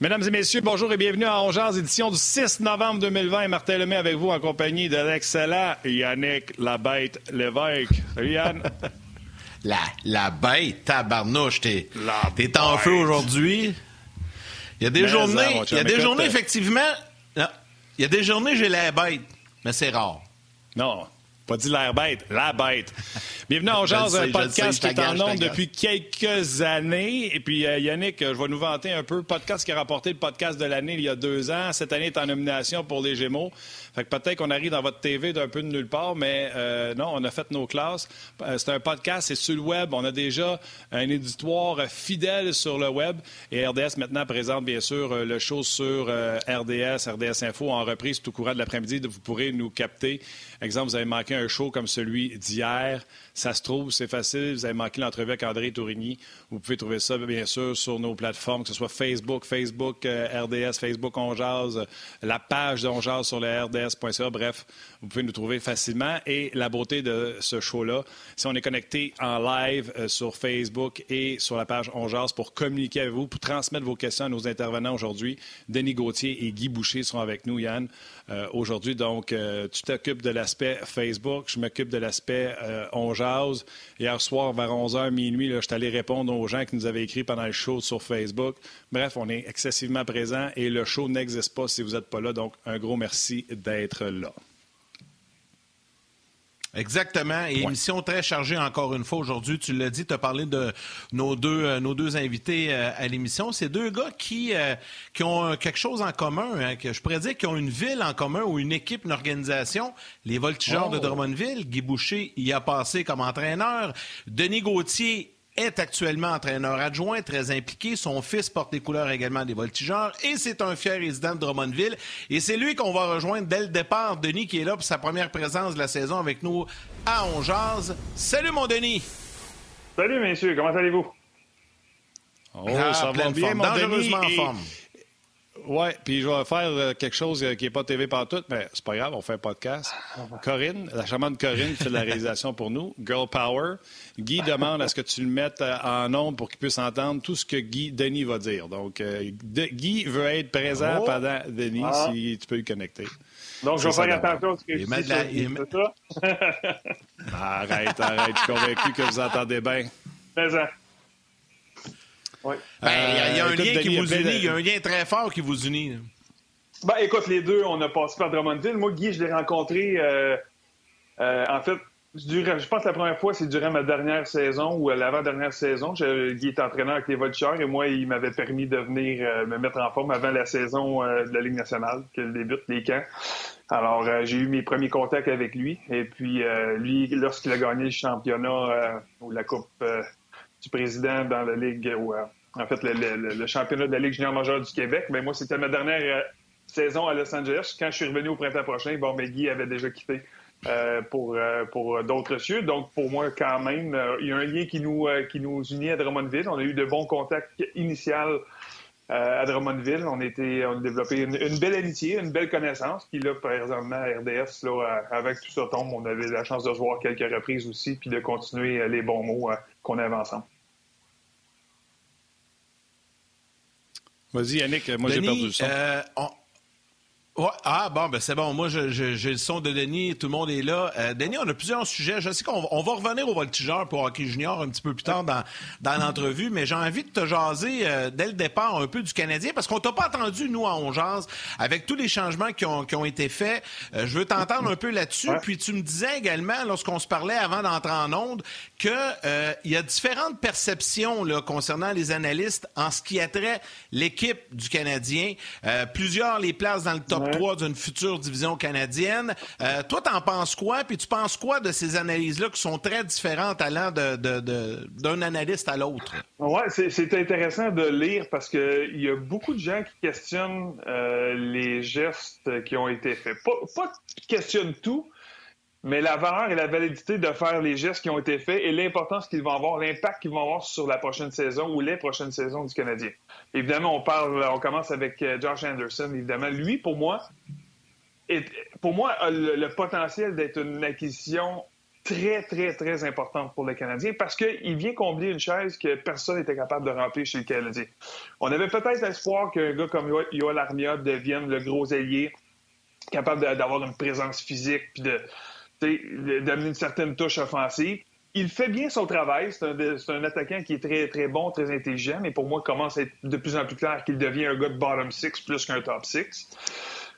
Mesdames et messieurs, bonjour et bienvenue à Ongears, édition du 6 novembre 2020. Martin Lemay avec vous en compagnie de l'excellent Yannick Labête Lévesque. Salut Yann. La, la bête, tabarnouche, t'es, t'es en feu aujourd'hui. Il y a des journées, il y a des journées, effectivement, il y a des journées, j'ai la bête, mais c'est rare. Non, pas dit l'air bête, la bête. Bienvenue à Jazz, un podcast qui est en nombre depuis quelques années. Et puis, euh, Yannick, je vais nous vanter un peu. Podcast qui a rapporté le podcast de l'année il y a deux ans. Cette année est en nomination pour les Gémeaux. Fait que peut-être qu'on arrive dans votre TV d'un peu de nulle part, mais euh, non, on a fait nos classes. Euh, c'est un podcast, c'est sur le web. On a déjà un éditoire fidèle sur le web. Et RDS maintenant présente, bien sûr, le show sur RDS, RDS Info en reprise tout courant de l'après-midi. Vous pourrez nous capter. Exemple, vous avez manqué un show comme celui d'hier. Ça se trouve, c'est facile. Vous avez manqué l'entrevue avec André Tourigny. Vous pouvez trouver ça, bien sûr, sur nos plateformes, que ce soit Facebook, Facebook euh, RDS, Facebook On la page d'On sur le RDS.ca. Bref, vous pouvez nous trouver facilement. Et la beauté de ce show-là, si on est connecté en live euh, sur Facebook et sur la page On pour communiquer avec vous, pour transmettre vos questions à nos intervenants aujourd'hui, Denis Gauthier et Guy Boucher seront avec nous, Yann. Euh, aujourd'hui. Donc, euh, tu t'occupes de l'aspect Facebook, je m'occupe de l'aspect On Jase. Hier soir, vers 11h, minuit, je suis allé répondre aux gens qui nous avaient écrit pendant le show sur Facebook. Bref, on est excessivement présent et le show n'existe pas si vous n'êtes pas là. Donc, un gros merci d'être là. Exactement. Et émission très chargée encore une fois aujourd'hui. Tu l'as dit, tu as parlé de nos deux, euh, nos deux invités euh, à l'émission. C'est deux gars qui, euh, qui ont quelque chose en commun, hein, que je pourrais dire qu'ils ont une ville en commun ou une équipe, une organisation. Les Voltigeurs de oh. Drummondville. Guy Boucher y a passé comme entraîneur. Denis Gauthier est actuellement entraîneur adjoint, très impliqué. Son fils porte les couleurs également des voltigeurs et c'est un fier résident de Drummondville. Et c'est lui qu'on va rejoindre dès le départ. Denis qui est là pour sa première présence de la saison avec nous à Ongeaz. Salut mon Denis! Salut messieurs, comment allez-vous? Oh, ah, ça va bien, mon Denis. en forme. Oui, puis je vais faire euh, quelque chose euh, qui n'est pas TV partout, mais c'est pas grave, on fait un podcast. Corinne, la charmante Corinne fait de la réalisation pour nous. Girl Power. Guy demande à ce que tu le mettes euh, en ondes pour qu'il puisse entendre tout ce que Guy Denis va dire. Donc, Guy veut être présent oh. pendant Denis, ah. si tu peux le connecter. Donc, je vais faire attention à ce que je dis. Arrête, arrête. Je suis convaincu que vous entendez bien. Présent. Ben, il y, a un euh, lien qui vous unit, il y a un lien très fort qui vous unit. Ben, écoute, les deux, on a passé par Drummondville. Moi, Guy, je l'ai rencontré, euh, euh, en fait, je pense que la première fois, c'est durant ma dernière saison ou l'avant-dernière saison. Guy est entraîneur avec les Voltigeurs et moi, il m'avait permis de venir me mettre en forme avant la saison de la Ligue nationale, qu'elle débute les camps. Alors, j'ai eu mes premiers contacts avec lui. Et puis, lui, lorsqu'il a gagné le championnat ou la Coupe du président dans la Ligue, ou euh, en fait, le, championnat de la Ligue junior majeure du Québec. Mais moi, c'était ma dernière euh, saison à Los Angeles. Quand je suis revenu au printemps prochain, bon, mais avait déjà quitté euh, pour, pour d'autres cieux. Donc, pour moi, quand même, il y a un lien qui nous, qui nous unit à Drummondville. On a eu de bons contacts initiaux à Drummondville. On, était, on a développé une, belle amitié, une belle connaissance. Puis là, par exemple, à RDS, là, avec tout ça tombe, on avait la chance de se voir quelques reprises aussi, puis de continuer les bons mots qu'on avait ensemble. Vas-y, Yannick, moi j'ai perdu le son. Euh, ah, bon, ben c'est bon. Moi, j'ai le son de Denis. Tout le monde est là. Euh, Denis, on a plusieurs sujets. Je sais qu'on va revenir au voltigeur pour hockey junior un petit peu plus tard dans, dans l'entrevue, mais j'ai envie de te jaser euh, dès le départ un peu du Canadien parce qu'on t'a pas entendu, nous, à On avec tous les changements qui ont, qui ont été faits. Euh, je veux t'entendre un peu là-dessus. Puis tu me disais également, lorsqu'on se parlait avant d'entrer en onde, qu'il y a différentes perceptions là, concernant les analystes en ce qui a trait l'équipe du Canadien. plusieurs les places dans le top d'une future division canadienne. Euh, toi, t'en penses quoi? Puis tu penses quoi de ces analyses-là qui sont très différentes allant d'un de, analyste à l'autre? Oui, c'est intéressant de lire parce qu'il y a beaucoup de gens qui questionnent euh, les gestes qui ont été faits. Pas, pas questionnent tout, mais la valeur et la validité de faire les gestes qui ont été faits et l'importance qu'ils vont avoir, l'impact qu'ils vont avoir sur la prochaine saison ou les prochaines saisons du Canadien. Évidemment, on parle, on commence avec euh, Josh Anderson. Évidemment, lui, pour moi, pour moi, a le, potentiel d'être une acquisition très, très, très importante pour le Canadien parce qu'il vient combler une chaise que personne n'était capable de remplir chez le Canadien. On avait peut-être l'espoir qu'un gars comme Yoel Armia devienne le gros ailier, capable d'avoir une présence physique puis de d'amener une certaine touche offensive. Il fait bien son travail. C'est un, attaquant qui est très, très bon, très intelligent, mais pour moi, commence à être de plus en plus clair qu'il devient un gars de bottom six plus qu'un top six.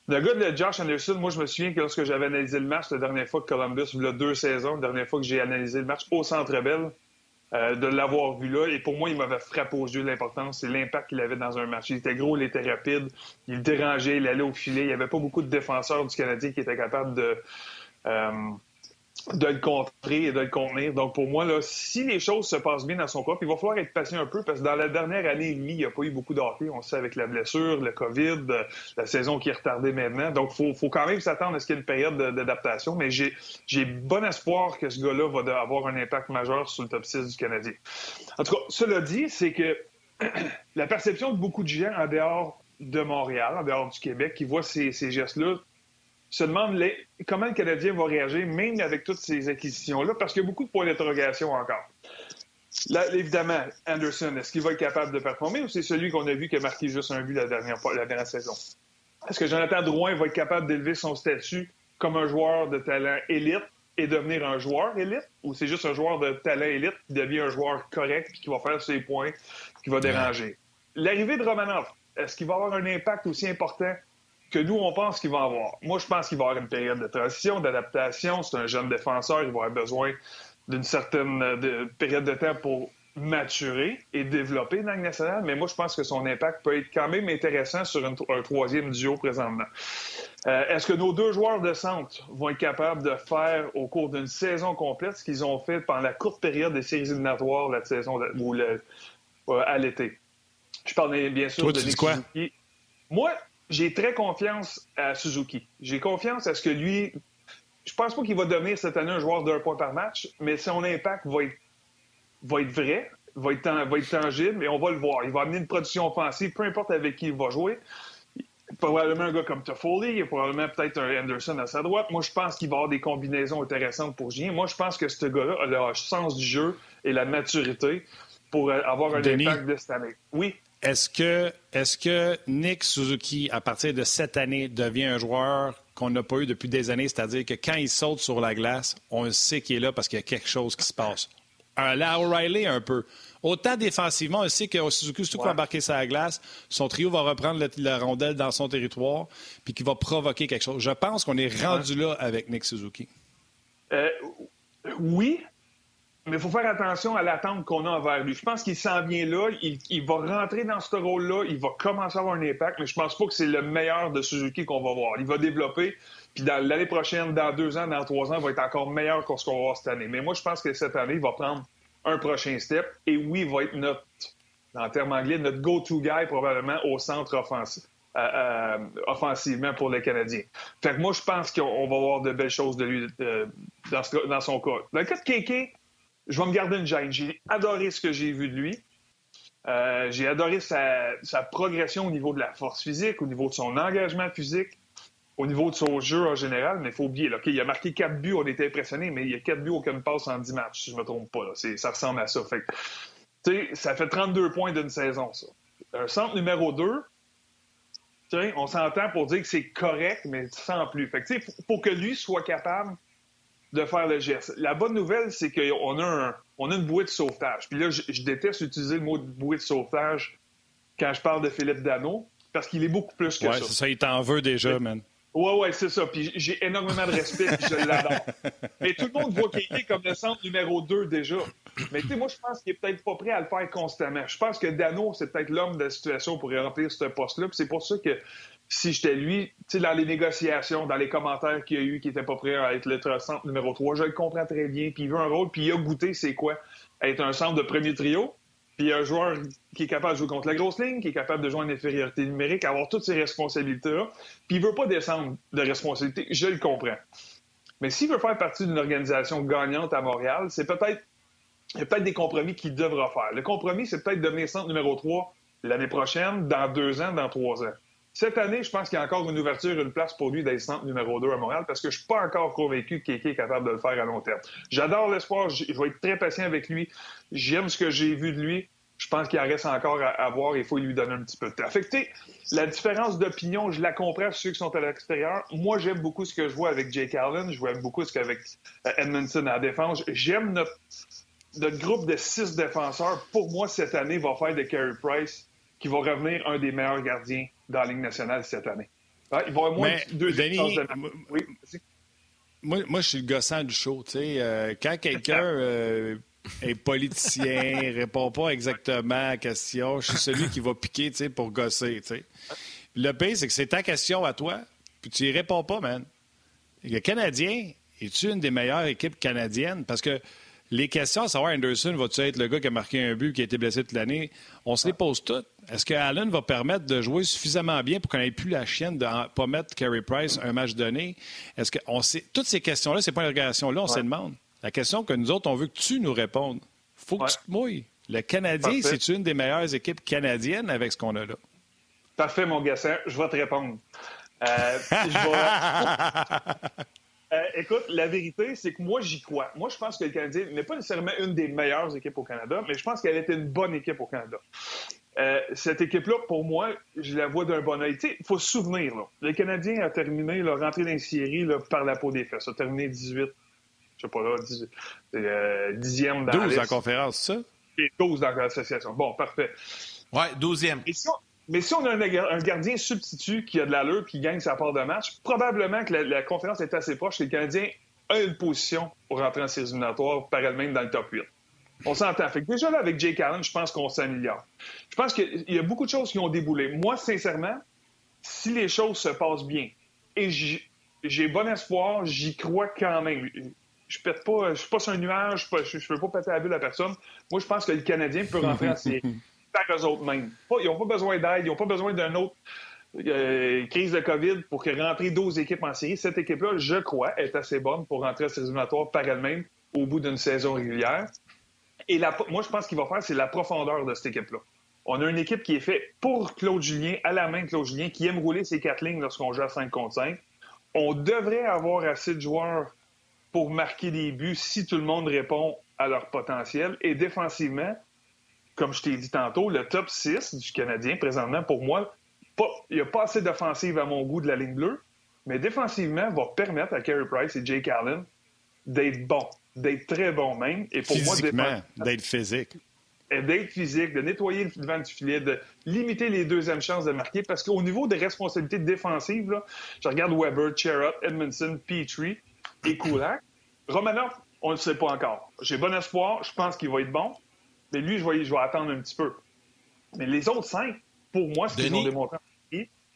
Le gars de Josh Anderson, moi, je me souviens que lorsque j'avais analysé le match la dernière fois que Columbus, il y a deux saisons, la dernière fois que j'ai analysé le match au Centre Bell, euh, de l'avoir vu là. Et pour moi, il m'avait frappé aux yeux l'importance, c'est l'impact qu'il avait dans un match. Il était gros, il était rapide, il dérangeait, il allait au filet. Il n'y avait pas beaucoup de défenseurs du Canadien qui étaient capables de, de le contrer et de le contenir. Donc, pour moi, là, si les choses se passent bien dans son corps, il va falloir être patient un peu parce que dans la dernière année et demie, il n'y a pas eu beaucoup de hockey. On sait avec la blessure, le COVID, euh, la saison qui est retardée maintenant. Donc, il faut, quand même s'attendre à ce qu'il y ait une période d'adaptation. Mais j'ai, bon espoir que ce gars-là va avoir un impact majeur sur le top 6 du Canadien. En tout cas, cela dit, c'est que la perception de beaucoup de gens en dehors de Montréal, en dehors du Québec, qui voient ces, ces gestes-là, se demande comment le Canadien va réagir, même avec toutes ces acquisitions-là, parce qu'il y a beaucoup de points d'interrogation encore. Là, évidemment, Anderson, est-ce qu'il va être capable de performer ou c'est celui qu'on a vu qui a marqué juste un but la dernière, la dernière saison? Est-ce que Jonathan Drouin va être capable d'élever son statut comme un joueur de talent élite et devenir un joueur élite ou c'est juste un joueur de talent élite qui devient un joueur correct et qui va faire ses points, qui va déranger? L'arrivée de Romanov, est-ce qu'il va avoir un impact aussi important que nous, on pense qu'il va avoir. Moi, je pense qu'il va avoir une période de transition, d'adaptation. C'est un jeune défenseur, il va avoir besoin d'une certaine euh, période de temps pour maturer et développer dans le national, mais moi, je pense que son impact peut être quand même intéressant sur un troisième duo présentement. Euh, est-ce que nos deux joueurs de centre vont être capables de faire au cours d'une saison complète ce qu'ils ont fait pendant la courte période des séries éliminatoires la saison ou le, euh, à l'été? Je parle bien sûr de Suzuki. Moi, j'ai très confiance à Suzuki. J'ai confiance à ce que lui. Je pense pas qu'il va devenir cette année un joueur d'un point par match, mais son impact va être, va être vrai, va être, va être tangible et on va le voir. Il va amener une production offensive, peu importe avec qui il va jouer. Probablement un gars comme Toffoli, il y a probablement peut-être un Anderson à sa droite. Moi, je pense qu'il va avoir des combinaisons intéressantes pour Julien. Moi, je pense que ce gars-là a le sens du jeu et la maturité pour avoir un impact de cette année. Oui. Est-ce que, est que Nick Suzuki, à partir de cette année, devient un joueur qu'on n'a pas eu depuis des années, c'est-à-dire que quand il saute sur la glace, on sait qu'il est là parce qu'il y a quelque chose qui se passe. Un la O'Reilly, un peu. Autant défensivement, on sait que Suzuki, surtout ouais. va embarquer sur la glace, son trio va reprendre la rondelle dans son territoire, puis qu'il va provoquer quelque chose. Je pense qu'on est rendu là avec Nick Suzuki. Euh, oui, mais il faut faire attention à l'attente qu'on a envers lui. Je pense qu'il s'en vient là, il, va rentrer dans ce rôle-là, il va commencer à avoir un impact, mais je pense pas que c'est le meilleur de Suzuki qu'on va voir. Il va développer, puis dans l'année prochaine, dans deux ans, dans trois ans, il va être encore meilleur que ce qu'on va voir cette année. Mais moi, je pense que cette année, il va prendre un prochain step, et oui, il va être notre, en termes anglais, notre go-to guy probablement au centre offensif. Euh, euh, offensivement pour les Canadiens. Fait que moi, je pense qu'on va voir de belles choses de lui euh, dans, dans, son cas. Dans le cas de Kéké, je vais me garder une gêne. J'ai adoré ce que j'ai vu de lui. Euh, j'ai adoré sa, progression au niveau de la force physique, au niveau de son engagement physique, au niveau de son jeu en général. Mais il faut oublier, là, il a marqué quatre buts, on était impressionnés, mais il y a quatre buts, aucune passe en 10 matchs, si je ne me trompe pas. Ça ressemble à ça. Fait, ça fait 32 points d'une saison, ça. Un centre numéro 2, on s'entend pour dire que c'est correct, mais sans plus. Fait que, pour que lui soit capable de faire le geste. La bonne nouvelle, c'est qu'on a, on a une bouée de sauvetage. Puis là, je, déteste utiliser le mot de bouée de sauvetage quand je parle de Philippe Dano, parce qu'il est beaucoup plus que ouais, ça. c'est ça, il t'en veut déjà, man. Ouais, ouais, c'est ça. Puis j'ai énormément de respect, puis je l'adore. Mais tout le monde voit est comme le centre numéro 2 déjà. Mais tu sais, moi, je pense qu'il est peut-être pas prêt à le faire constamment. Je pense que Dano, c'est peut-être l'homme de la situation pour remplir ce poste-là. Puis c'est pour ça que si j'étais lui, tu sais, dans les négociations, dans les commentaires qu'il y a eu, qui n'était pas prêt à être le centre numéro 3, je le comprends très bien. Puis il veut un rôle, puis il a goûté c'est quoi être un centre de premier trio. Puis un joueur qui est capable de jouer contre la grosse ligne, qui est capable de jouer en infériorité numérique, avoir toutes ces responsabilités-là. Puis il veut pas descendre de responsabilité, je le comprends. Mais s'il veut faire partie d'une organisation gagnante à Montréal, c'est peut-être il y a peut-être des compromis qu'il devra faire. Le compromis, c'est peut-être devenir centre numéro 3 l'année prochaine, dans deux ans, dans trois ans. Cette année, je pense qu'il y a encore une ouverture, une place pour lui d'être numéro 2 à Montréal parce que je suis pas encore convaincu que Kéké est capable de le faire à long terme. J'adore l'espoir, je vais être très patient avec lui. J'aime ce que j'ai vu de lui. Je pense qu'il en reste encore à, voir. Il faut lui donner un petit peu de temps. Fait la différence d'opinion, je la comprends ceux qui sont à l'extérieur. Moi, j'aime beaucoup ce que je vois avec Jake Allen. Je vois beaucoup ce qu'avec euh, Edmondson à la défense. J'aime notre, notre groupe de six défenseurs. Pour moi, cette année, va faire de Carey Price qui va revenir un des meilleurs gardiens dans la Ligue nationale cette année. il va avoir moins de deux Denis, oui, moi, moi, je suis le gossant du show. Euh, quand quelqu'un euh, est politicien, répond pas exactement à la question, je suis celui qui va piquer pour gosser. Le pire, c'est que c'est ta question à toi, puis tu y réponds pas, man. Le Canadien, es-tu une des meilleures équipes canadiennes? Parce que les questions à savoir, Anderson, va-tu être le gars qui a marqué un but, qui a été blessé toute l'année? On se les pose toutes. Est-ce que Allen va permettre de jouer suffisamment bien pour qu'on n'ait plus la chienne de ne pas mettre Carey Price un match donné? Est-ce que on sait... Toutes ces questions-là, ces points d'interrogation-là, on se demande. La question que nous autres, on veut que tu nous répondes. faut que tu te mouilles. Le Canadien, c'est une des meilleures équipes canadiennes avec ce qu'on a là? Parfait, mon gassin. Je vais te répondre. Euh, je vais... Euh, écoute, la vérité, c'est que moi, j'y crois. Moi, je pense que le Canadien n'est pas nécessairement une des meilleures équipes au Canada, mais je pense qu'elle était une bonne équipe au Canada. Euh, cette équipe-là, pour moi, je la vois d'un bon oeil. Il faut se souvenir, là, le Canadien a terminé, là, rentré dans une série là, par la peau des fesses. a terminé 18, je sais pas là, 10, euh, 10e dans 12 en conférence, ça? Et 12 dans l'association. Bon, parfait. Ouais, 12e. Mais si on a un, gardien substitut qui a de l'allure qui gagne sa part de match, probablement que la, conférence est assez proche et le Canadien a une position pour rentrer en séries éliminatoires par elle-même dans le top 8. On s'entend. Fait déjà là, avec Jake Allen, je pense qu'on s'améliore. Je pense qu'il y a beaucoup de choses qui ont déboulé. Moi, sincèrement, si les choses se passent bien, et j'ai bon espoir, j'y crois quand même. Je pète pas, je suis pas sur un nuage, je ne veux pas péter la bulle à personne. Moi, je pense que le Canadien peut rentrer en série. par eux autres mêmes. Ils n'ont pas besoin d'aide, ils n'ont pas besoin d'une autre euh, crise de COVID pour rentrer 12 équipes en série. Cette équipe-là, je crois, est assez bonne pour rentrer à ces éliminatoires par elle-même au bout d'une saison régulière. Et moi, je pense qu'il va faire, c'est la profondeur de cette équipe-là. On a une équipe qui est faite pour Claude Julien, à la main de Claude Julien, qui aime rouler ses quatre lignes lorsqu'on joue à 5 contre 5. On devrait avoir assez de joueurs pour marquer des buts si tout le monde répond à leur potentiel. Et défensivement, comme je t'ai dit tantôt, le top 6 du Canadien, présentement, pour moi, il n'y a pas assez d'offensive à mon goût de la ligne bleue, mais défensivement, va permettre à Carey Price et Jake Allen d'être bons, d'être très bons même. Et pour moi, d'être physique. D'être physique, de nettoyer le devant du filet, de limiter les deuxièmes chances de marquer. Parce qu'au niveau des responsabilités défensives, je regarde Weber, Cherrott, Edmondson, Petrie et Kulak. Romanov, on ne le sait pas encore. J'ai bon espoir, je pense qu'il va être bon. Mais lui, je vais, je vais attendre un petit peu. Mais les autres cinq, pour moi, ce qu'ils ont démontré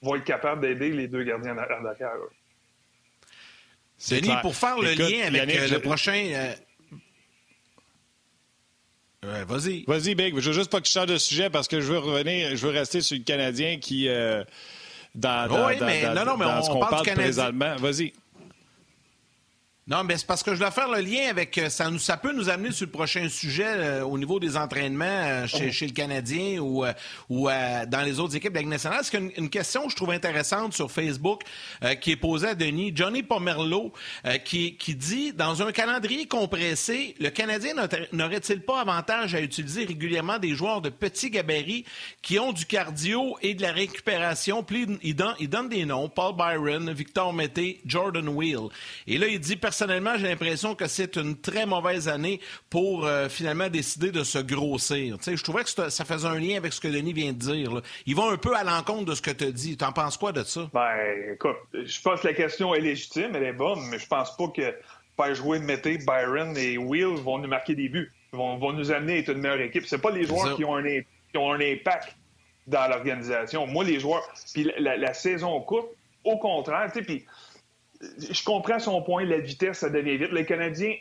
vont être capables d'aider les deux gardiens d'arrière. Denis, pour faire le lien avec euh, le prochain. Euh, vas-y. Vas-y, Big. Je veux juste pas que tu changes de sujet parce que je veux revenir, je veux rester sur le Canadien qui. Euh, dans, dans, oui, mais, non, non, mais on, ce qu'on parle, parle présentement. Vas-y. Non, mais c'est parce que je dois faire le lien avec. Euh, ça, nous, ça peut nous amener sur le prochain sujet euh, au niveau des entraînements euh, chez, oh. chez, le Canadien ou, ou dans les autres équipes de la Ligue nationale. C'est une, une, question que je trouve intéressante sur Facebook qui est posée à Denis. Johnny Pomerleau qui, qui dit Dans un calendrier compressé, le Canadien n'aurait-il pas avantage à utiliser régulièrement des joueurs de petits gabarits qui ont du cardio et de la récupération? Puis il, donne, il donne des noms Paul Byron, Victor Mété, Jordan Wheel. Et là, il dit personnellement, j'ai l'impression que c'est une très mauvaise année pour euh, finalement décider de se grossir. je trouvais que ça faisait un lien avec ce que Denis vient de dire. Il va un peu à l'encontre de ce que tu as dit. T'en penses quoi de ça? Ben, écoute, je pense que la question est légitime, elle est bonne, mais je pense pas que faire jouer Mété, Byron et Will vont nous marquer des buts. Vont, vont nous amener à être une meilleure équipe. C'est pas les joueurs qui ont, un, qui ont un impact dans l'organisation. Moi, les joueurs, puis la, la, saison courte, au contraire, tu sais, puis je comprends son point, la vitesse, ça devient vite. Les Canadiens,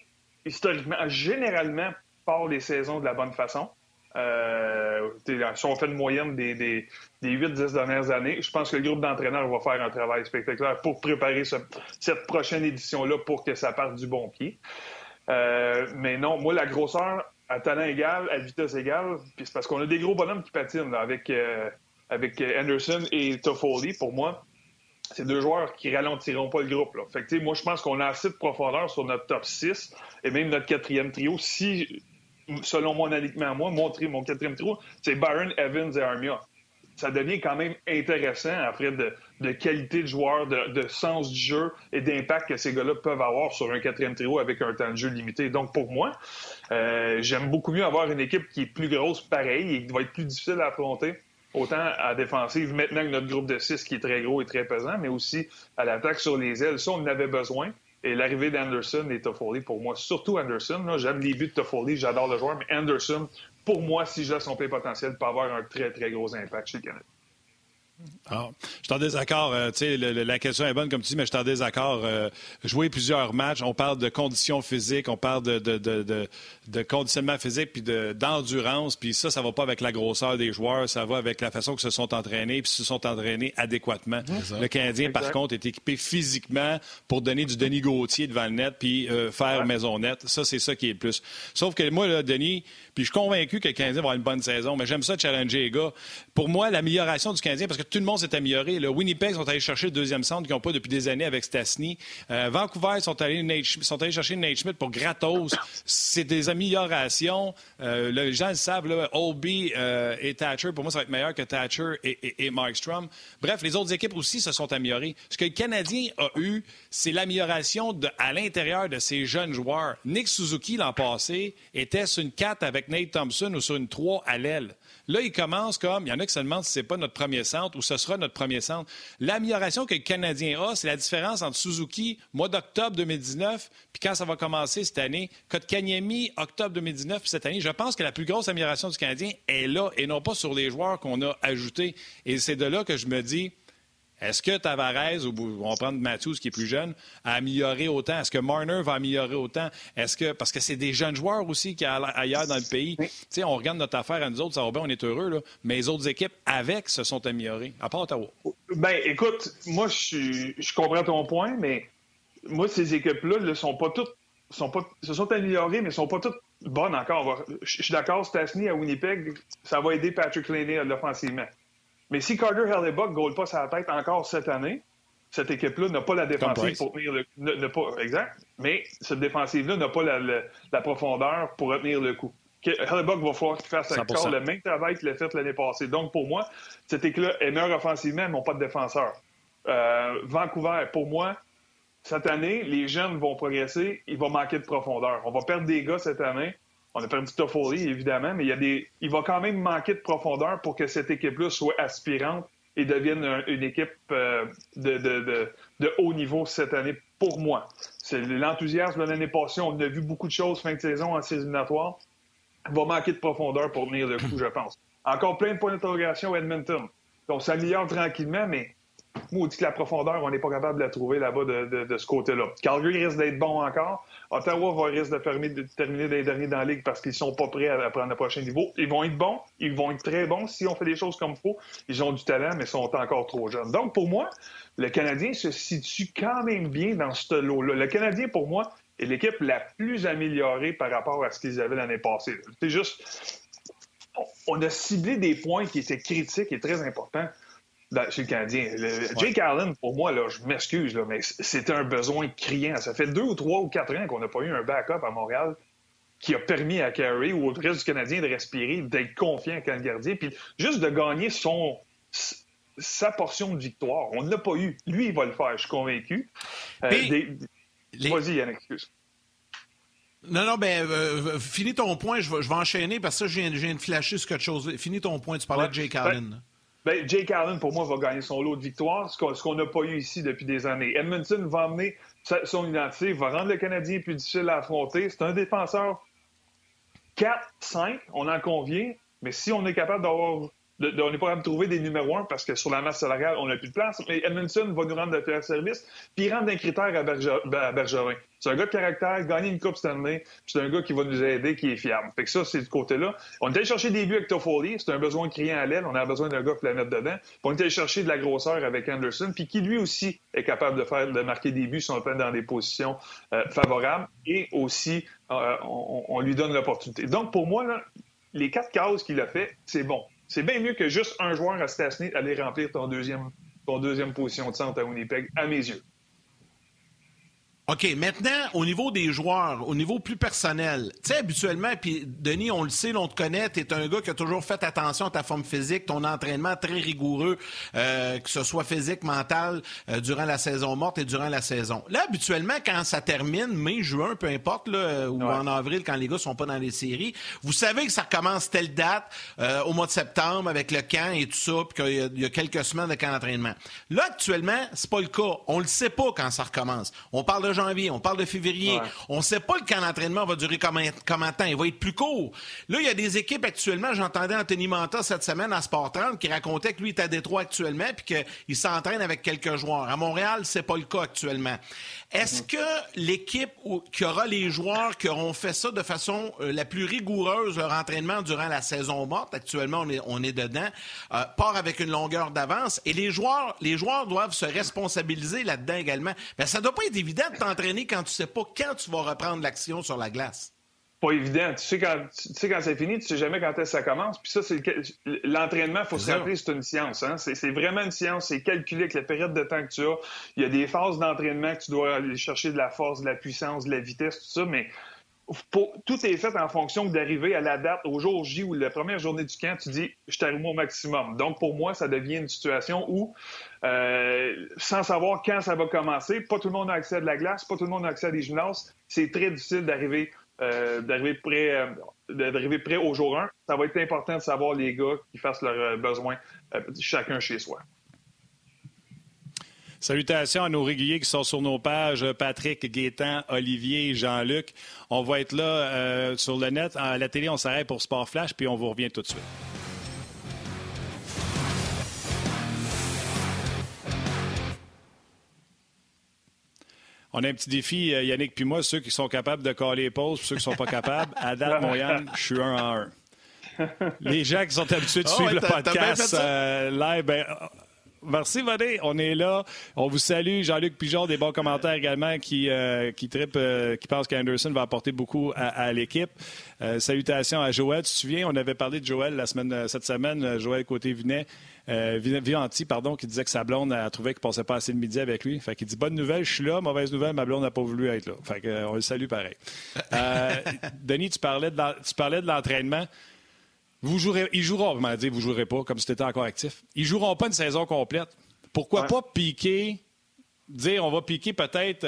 historiquement, généralement, partent les saisons de la bonne façon. Euh, si on fait une moyenne des, des, 8-10 dernières années, je pense que le groupe d'entraîneurs va faire un travail spectaculaire pour préparer cette prochaine édition-là pour que ça parte du bon pied. Euh, mais non, moi, la grosseur, à talent égal, à vitesse égale, c'est parce qu'on a des gros bonhommes qui patinent avec, euh, avec Anderson et Toffoli, pour moi, c'est deux joueurs qui ralentiront pas le groupe. Là. Fait que, moi, je pense qu'on a assez de profondeur sur notre top 6 et même notre quatrième trio. Si, selon mon alignement à moi, mon, quatrième trio, c'est Byron, Evans et Armia. Ça devient quand même intéressant après de, qualité de joueur, de, de, sens du jeu et d'impact que ces gars-là peuvent avoir sur un quatrième trio avec un temps de jeu limité. Donc, pour moi, euh, j'aime beaucoup mieux avoir une équipe qui est plus grosse, pareil, et qui va être plus difficile à affronter autant à défensive maintenant que notre groupe de six qui est très gros et très pesant, mais aussi à l'attaque sur les ailes. Ça, on en avait besoin. Et l'arrivée d'Anderson et Toffoli, pour moi, surtout Anderson, j'aime les buts de Toffoli, j'adore le joueur, mais Anderson, pour moi, si j'ai son plein potentiel, peut avoir un très, très gros impact chez le Canada. Ah, je suis en désaccord. Euh, la question est bonne, comme tu dis, mais je suis en désaccord. Euh, jouer plusieurs matchs, on parle de conditions physiques, on parle de, de, de, de conditionnement physique puis d'endurance. puis ça, ça va pas avec la grosseur des joueurs, ça va avec la façon que se sont entraînés puis se sont entraînés adéquatement. Le Canadien, par contre, est équipé physiquement pour donner du Denis Gauthier devant le net puis euh, faire maison nette. Ça, c'est ça qui est le plus. Sauf que moi, là, Denis, puis je suis convaincu que le Canadien va avoir une bonne saison, mais j'aime ça challenger les gars. Pour moi, l'amélioration du Canadien, parce que tout le monde s'est amélioré. Le Winnipeg sont allés chercher le deuxième centre qu'ils n'ont pas depuis des années avec Stastny. Euh, Vancouver sont allés, sont allés chercher Nate Schmidt pour gratos. C'est des améliorations. Euh, les gens le savent, là, Oldby euh, et Thatcher, pour moi, ça va être meilleur que Thatcher et, et, Markstrom. Bref, les autres équipes aussi se sont améliorées. Ce que le Canadien a eu, c'est l'amélioration à l'intérieur de ses jeunes joueurs. Nick Suzuki, l'an passé, était sur une 4 avec Nate Thompson ou sur une 3 à l'aile. Là, il commence comme, il y en a qui se demandent si ce n'est pas notre premier centre ou ce sera notre premier centre. L'amélioration que le Canadien a, c'est la différence entre Suzuki, mois d'octobre 2019, puis quand ça va commencer cette année. Kotkaniemi, octobre 2019, puis cette année. Je pense que la plus grosse amélioration du Canadien est là et non pas sur les joueurs qu'on a ajoutés. Et c'est de là que je me dis, est-ce que Tavares, ou on va prendre Matthews qui est plus jeune, a amélioré autant? Est-ce que Marner va améliorer autant? Est-ce que parce que c'est des jeunes joueurs aussi qui ailleurs dans le pays. sais, On regarde notre affaire à nous autres, ça va bien, on est heureux, là, mais les autres équipes avec se sont améliorées, à part Ottawa. Ben écoute, moi je, je comprends ton point, mais moi, ces équipes-là ne sont pas toutes. Sont pas, se sont améliorées, mais ne sont pas toutes bonnes encore. Je suis d'accord, Stasny à Winnipeg, ça va aider Patrick Laney offensivement. Mais si Carter Hellebuck ne goal pas sa tête encore cette année, cette équipe-là n'a pas la défensive pour tenir le pas, exact. Mais cette défensive-là n'a pas la, profondeur pour retenir le coup. Hellebuck va falloir qu'il fasse encore le même travail qu'il a fait l'année passée. Donc, pour moi, cette équipe-là est meilleure offensivement, mais n'ont pas de défenseur. Euh, Vancouver, pour moi, cette année, les jeunes vont progresser, il va manquer de profondeur. On va perdre des gars cette année, on a perdu Toffoli, évidemment, mais il, y a des... il va quand même manquer de profondeur pour que cette équipe-là soit aspirante et devienne une équipe euh, de, de, de, haut niveau cette année, pour moi. C'est l'enthousiasme de l'année passée. On a vu beaucoup de choses fin de saison en saison éliminatoire. Il va manquer de profondeur pour venir le coup, je pense. Encore plein de points d'interrogation à Edmonton. Donc, ça améliore tranquillement, mais dit que la profondeur, on n'est pas capable de la trouver là-bas de, ce côté-là. Calgary risque d'être bon encore. Ottawa va risque de, de terminer les derniers dans la ligue parce qu'ils sont pas prêts à prendre le prochain niveau. Ils vont être bons. Ils vont être très bons si on fait des choses comme il faut. Ils ont du talent, mais sont encore trop jeunes. Donc, pour moi, le Canadien se situe quand même bien dans ce lot-là. Le Canadien, pour moi, est l'équipe la plus améliorée par rapport à ce qu'ils avaient l'année passée. C'est juste on a ciblé des points qui étaient critiques et très importants chez le Canadien. Jake Allen, pour moi, là, je m'excuse, mais c'était un besoin criant. Ça fait deux ou trois ou quatre ans qu'on n'a pas eu un backup à Montréal qui a permis à Carey ou au reste du Canadien de respirer, d'être confiant quand le gardien, puis juste de gagner son sa portion de victoire. On ne l'a pas eu. Lui, il va le faire, je suis convaincu. Euh, vas-y, Yann, excuse. Non, non, ben, euh, finis ton point, je vais, enchaîner parce que ça, je viens, de flasher sur quelque chose. Finis ton point, tu parlais de Jake ben, Allen. Ben, Jake Allen, pour moi, va gagner son lot de victoires, ce qu'on n'a pas eu ici depuis des années. Edmonton va amener son identité, va rendre le Canadien plus difficile à affronter. C'est un défenseur 4-5, on en convient, mais si on est capable d'avoir on n'est pas capable de trouver des numéros 1 parce que sur la masse salariale, on n'a plus de place. Mais Edmondson va nous rendre de faire service, puis il rend un critère à, Bergerin. C'est un gars de caractère, gagner une Coupe Stanley, c'est un gars qui va nous aider, qui est fiable. Fait que ça, c'est du côté-là. On est allé chercher des buts avec Toffoli, c'est un besoin criant à l'aile, on a besoin d'un gars pour la mettre dedans. Puis on est allé chercher de la grosseur avec Anderson, puis qui lui aussi est capable de faire de marquer des buts si on le dans des positions euh, favorables, et aussi euh, on, lui donne l'opportunité. Donc pour moi, les quatre cases qu'il a fait, c'est bon. C'est bien mieux que juste un joueur à Stastny aller remplir ton deuxième, ton deuxième position de centre à Winnipeg, à mes yeux. OK, maintenant, au niveau des joueurs, au niveau plus personnel, tu sais, habituellement, puis Denis, on le sait, on te connaît, tu es un gars qui a toujours fait attention à ta forme physique, ton entraînement très rigoureux, euh, que ce soit physique, mental, euh, durant la saison morte et durant la saison. Là, habituellement, quand ça termine, mai, juin, peu importe, là, euh, ou en avril, quand les gars sont pas dans les séries, vous savez que ça recommence telle date, au mois de septembre, avec le camp et tout ça, puis qu'il y, a quelques semaines de camp d'entraînement. Là, actuellement, c'est pas le cas. On le sait pas quand ça recommence. On parle de janvier, on parle de février. On ne sait pas le camp d'entraînement va durer combien, de temps. Il va être plus court. Là, il y a des équipes actuellement. J'entendais Anthony Manta cette semaine à Sport 30 qui racontait que lui est à Détroit actuellement puis qu'il s'entraîne avec quelques joueurs. À Montréal, c'est pas le cas actuellement. Est-ce que l'équipe qui aura les joueurs qui auront fait ça de façon euh, la plus rigoureuse, leur entraînement durant la saison morte, actuellement on est, on est dedans, euh, part avec une longueur d'avance et les joueurs, les joueurs doivent se responsabiliser là-dedans également. Mais ça doit pas être évident de t'entraîner quand tu sais pas quand tu vas reprendre l'action sur la glace pas évident. Tu sais quand, tu sais quand c'est fini, tu sais jamais quand est-ce que ça commence. Puis ça, c'est l'entraînement, il faut se rappeler, c'est une science. Hein? C'est vraiment une science. C'est calculé avec la période de temps que tu as. Il y a des phases d'entraînement que tu dois aller chercher de la force, de la puissance, de la vitesse, tout ça, mais tout est fait en fonction d'arriver à la date, au jour J ou la première journée du camp, tu dis je t'arrive au maximum. Donc pour moi, ça devient une situation où, euh, sans savoir quand ça va commencer, pas tout le monde a accès à de la glace, pas tout le monde a accès à des gymnases. C'est très difficile d'arriver euh, d'arriver prêt, euh, d'arriver prêt au jour 1. Ça va être important de savoir les gars qui fassent leurs euh, besoins chacun chez soi. Salutations à nos réguliers qui sont sur nos pages, Patrick, Gaétan, Olivier, Jean-Luc. On va être là sur le net. À la télé, on s'arrête pour Sport Flash, puis on vous revient tout de suite. On a un petit défi, euh, Yannick puis moi, ceux qui sont capables de coller les pauses, ceux qui ne sont pas capables. À date, mon Yann, je suis un en un. Les gens qui sont habitués de oh, suivre le podcast euh, live, ben, Merci, Vané. On est là. On vous salue. Jean-Luc Pigeon, des bons commentaires également qui, euh, qui trippe, qui pense qu'Anderson va apporter beaucoup à, l'équipe. salutations à Joël. Tu te souviens, on avait parlé de Joël la semaine, cette semaine, Joël Côté-Vinet. Euh, Vianti, pardon, qui disait que sa blonde a trouvé qu'il passait pas assez de midi avec lui. Fait qu'il dit bonne nouvelle, je suis là, mauvaise nouvelle, ma blonde n'a pas voulu être là. Fait qu'on euh, le salue pareil. Euh, Denis, tu parlais de l'entraînement. Vous jouerez, ils joueront, vous m'avez dit, vous jouerez pas, comme si tu étais encore actif. Ils joueront pas une saison complète. Pourquoi pas piquer, dire on va piquer peut-être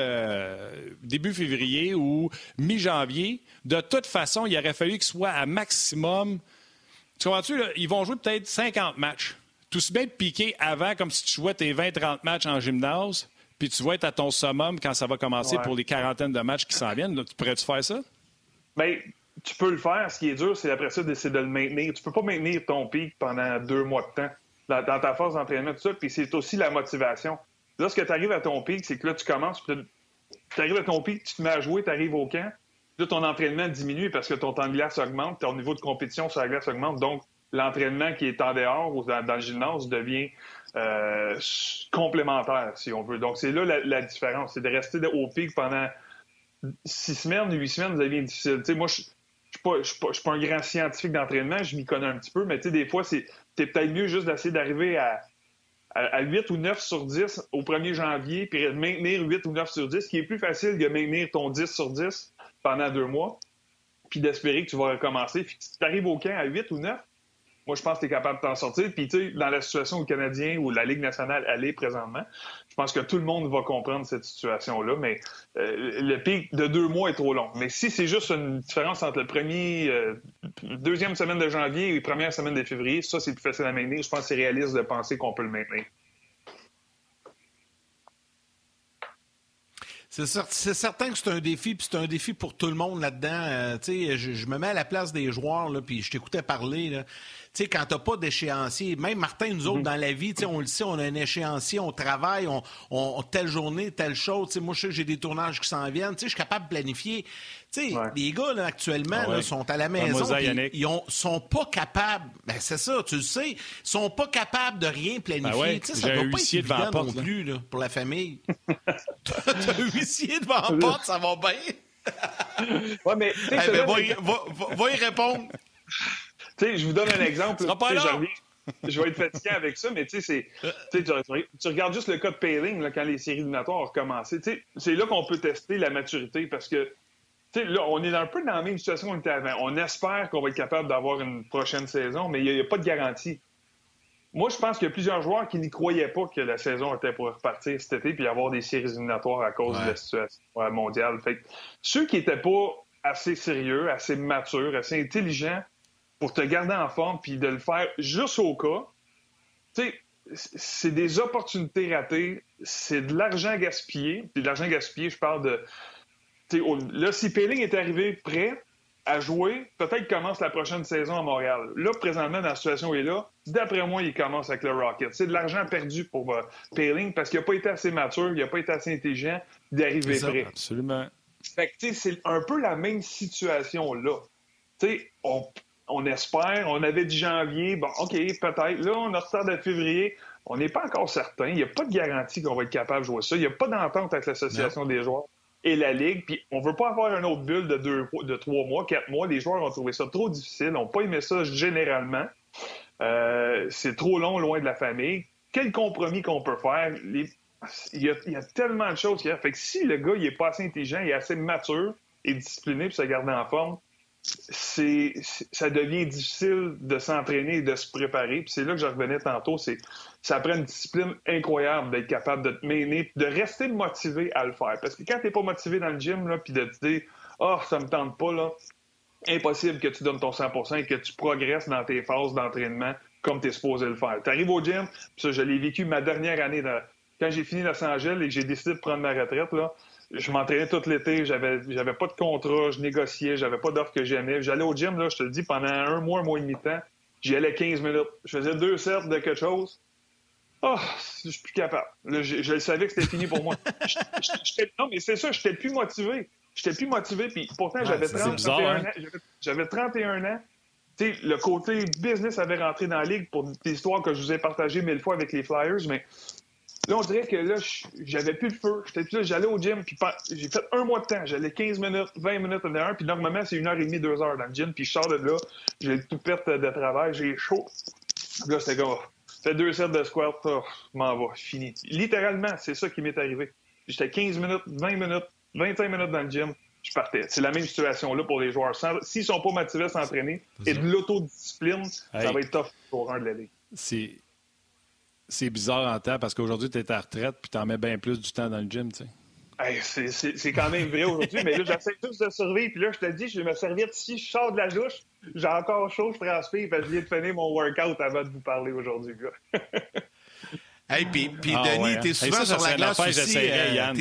début février ou mi-janvier. De toute façon, il aurait fallu qu'ils soient à maximum. Tu comprends-tu, ils vont jouer peut-être 50 matchs tout se bien de piquer avant, comme si tu jouais tes 20-30 matchs en gymnase, puis tu vas être à ton summum quand ça va commencer pour les quarantaines de matchs qui s'en viennent. tu pourrais-tu faire ça? Bien, tu peux le faire. Ce qui est dur, c'est après ça d'essayer de le maintenir. Tu peux pas maintenir ton pic pendant deux mois de temps dans, ta phase d'entraînement, tout ça. Puis c'est aussi la motivation. Lorsque tu arrives à ton pic, c'est que là, tu commences, tu arrives à ton pic, tu te mets à jouer, tu arrives au camp. Là, ton entraînement diminue parce que ton temps de glace augmente, ton niveau de compétition sur la glace augmente. Donc, l'entraînement qui est en dehors ou dans, le gymnase devient euh, complémentaire, si on veut. Donc, c'est là la, différence. C'est de rester au pic pendant six semaines, huit semaines, ça devient difficile. moi, je ne suis, pas un grand scientifique d'entraînement, je m'y connais un petit peu, mais des fois, c'est peut-être mieux juste d'essayer d'arriver à, à, 8 ou 9 sur 10 au 1er janvier, puis de maintenir 8 ou 9 sur 10, ce qui est plus facile de maintenir ton 10 sur 10 pendant deux mois, puis d'espérer que tu vas recommencer. Puis si tu arrives au camp à 8 ou 9, moi, je pense que tu es capable de t'en sortir. Puis, tu sais, dans la situation où le Canadien ou la Ligue nationale allait présentement, je pense que tout le monde va comprendre cette situation-là. Mais euh, le pic de deux mois est trop long. Mais si c'est juste une différence entre le premier, euh, deuxième semaine de janvier et première semaine de février, ça, c'est plus facile à maintenir. Je pense que c'est réaliste de penser qu'on peut le maintenir. C'est certain que c'est un défi, puis c'est un défi pour tout le monde là-dedans. Euh, sais, je, me mets à la place des joueurs, là, puis je t'écoutais parler. Sais, quand t'as pas d'échéancier, même Martin, nous autres, mhm. dans la vie, on le sait, on a un échéancier, on travaille, on, on telle journée, telle chose. moi, je sais que j'ai des tournages qui s'en viennent. Je suis capable de planifier. Les gars, là, actuellement, ah sont à la maison. ils ont, sont pas capables. Ben, c'est ça, tu le sais. Ils sont pas capables de rien planifier. Ben ça doit pas être évident non plus là, pour la famille. T'as un huissier devant la porte, ça va bien. ouais, mais. Eh ben, va, y, va, va y répondre. Sais, je vous donne un exemple. je vais être fatigué avec ça, mais tu sais, tu, tu, regardes juste le cas de Payling quand les séries éliminatoires ont recommencé. C'est là qu'on peut tester la maturité parce que là, on est un peu dans la même situation qu'on était avant. On espère qu'on va être capable d'avoir une prochaine saison, mais il n'y a, pas de garantie. Moi, je pense qu'il y a plusieurs joueurs qui n'y croyaient pas que la saison était pour repartir cet été puis avoir des séries éliminatoires à cause de la situation mondiale. Fait ceux qui n'étaient pas assez sérieux, assez matures, assez intelligents pour te garder en forme puis de le faire juste au cas, tu sais, c'est des opportunités ratées, c'est de l'argent gaspillé. Puis de l'argent gaspillé, je parle de là, si Péling est arrivé prêt à jouer, peut-être qu'il commence la prochaine saison à Montréal. Là, présentement, dans la situation où il est là, d'après moi, il commence avec le Rocket. C'est de l'argent perdu pour euh, parce qu'il n'a pas été assez mature, il n'a pas été assez intelligent d'arriver prêt. Absolument. Fait que, c'est un peu la même situation là. Tu on, on espère, on avait dit janvier, bon, OK, peut-être. Là, on a retard de février. On n'est pas encore certain. Il n'y a pas de garantie qu'on va être capable de jouer ça. Il n'y a pas d'entente avec l'association des joueurs et la Ligue. Puis on veut pas avoir une autre bulle de, deux, de trois mois, quatre mois. Les joueurs ont trouvé ça trop difficile, n'ont pas aimé ça généralement. Euh, c'est trop long, loin de la famille. Quel compromis qu'on peut faire? Il, y a, tellement de choses qu'il y a. Fait que si le gars il est pas assez intelligent, il est assez mature et discipliné pour se garder en forme, c'est, ça devient difficile de s'entraîner et de se préparer. Puis c'est là que je revenais tantôt, c'est ça prend une discipline incroyable d'être capable de te mener, de rester motivé à le faire. Parce que quand tu n'es pas motivé dans le gym, là, puis de te dire « Ah, oh, ça me tente pas », là, impossible que tu donnes ton 100% et que tu progresses dans tes phases d'entraînement comme tu es supposé le faire. Tu arrives au gym, puis ça, je l'ai vécu ma dernière année. Quand j'ai fini Los Angeles et que j'ai décidé de prendre ma retraite, là, je m'entraînais tout l'été, j'avais, j'avais pas de contrat, je négociais, j'avais pas d'offre que j'aimais. J'allais au gym, là, je te le dis, pendant un mois, un mois et demi de temps, j'y allais 15 minutes. Je faisais deux sets de quelque chose. Oh, je suis plus capable. je, savais que c'était fini pour moi. non, mais c'est ça, j'étais plus motivé. J'étais plus motivé, puis pourtant, j'avais 31 hein? ans. J'avais 31 ans. sais, le côté business avait rentré dans la ligue pour des histoires que je vous ai partagées mille fois avec les Flyers, mais Là, on dirait que là, j'avais plus le feu. J'allais au gym, puis j'ai fait un mois de temps. J'allais 15 minutes, 20 minutes en heure, puis normalement, c'est une heure et demie, deux heures dans le gym, puis je sors de là, j'ai tout perte de travail, j'ai chaud. Là, c'était comme, fais deux sets de squat, oh, m'en va, fini. Littéralement, c'est ça qui m'est arrivé. J'étais 15 minutes, 20 minutes, 25 minutes dans le gym, je partais. C'est la même situation là pour les joueurs. S'ils sont pas motivés à s'entraîner et de l'autodiscipline, ça va être tough pour un de la C'est c'est bizarre en temps parce qu'aujourd'hui, tu es à retraite puis tu en mets bien plus du temps dans le gym, tu sais. c'est quand même vrai aujourd'hui, mais là, j'essaie juste de survivre. Puis là, je te dis, je vais me servir si je sors de la douche, j'ai encore chaud, je transpire, parce que je viens de finir mon workout avant de vous parler aujourd'hui, gars. hey, puis, puis ah, Denis, ouais, t'es hein. souvent sur la glace aussi. Euh, Yann.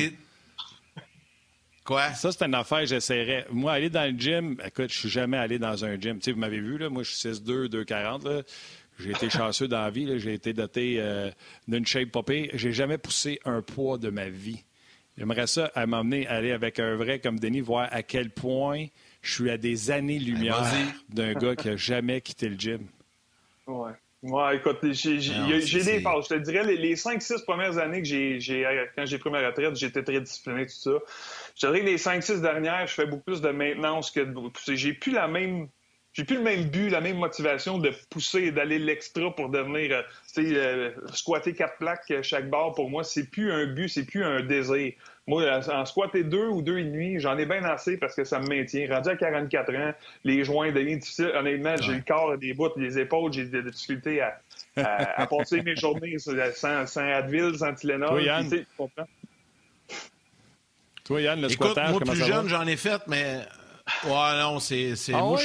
Quoi? Ça, c'est une affaire, j'essaierais. Moi, aller dans le gym, écoute, je suis jamais allé dans un gym. Tu sais, vous m'avez vu, là, moi, je suis 6'2", 2'40", j'ai été chanceux dans la vie. J'ai été doté euh, d'une shape popée. J'ai jamais poussé un poids de ma vie. J'aimerais ça à m'emmener aller avec un vrai comme Denis, voir à quel point je suis à des années-lumière d'un gars qui n'a jamais quitté le gym. Ouais. Ouais, écoute, j'ai des phases. Je te dirais, les, 5-6 premières années que j'ai, quand j'ai pris ma retraite, j'étais très discipliné, tout ça. Je te dirais que les 5-6 dernières, je fais beaucoup plus de maintenance que de... J'ai plus la même j'ai plus le même but, la même motivation de pousser et d'aller l'extra pour devenir, euh, tu sais, euh, squatter quatre plaques euh, chaque barre pour moi, c'est plus un but, c'est plus un désir. Moi, en squatter deux ou deux et demi, j'en ai bien assez parce que ça me maintient. Rendu à 44 ans, les joints deviennent difficiles. Honnêtement, j'ai le corps des bouts, les épaules, j'ai des difficultés à, à, passer mes journées sans, sans Advil, sans Tylenol. Toi, Yann, tu Toi, Yann le Écoute, moi, plus jeune, j'en ai fait, mais Ouais, non, c'est, c'est, ah moi,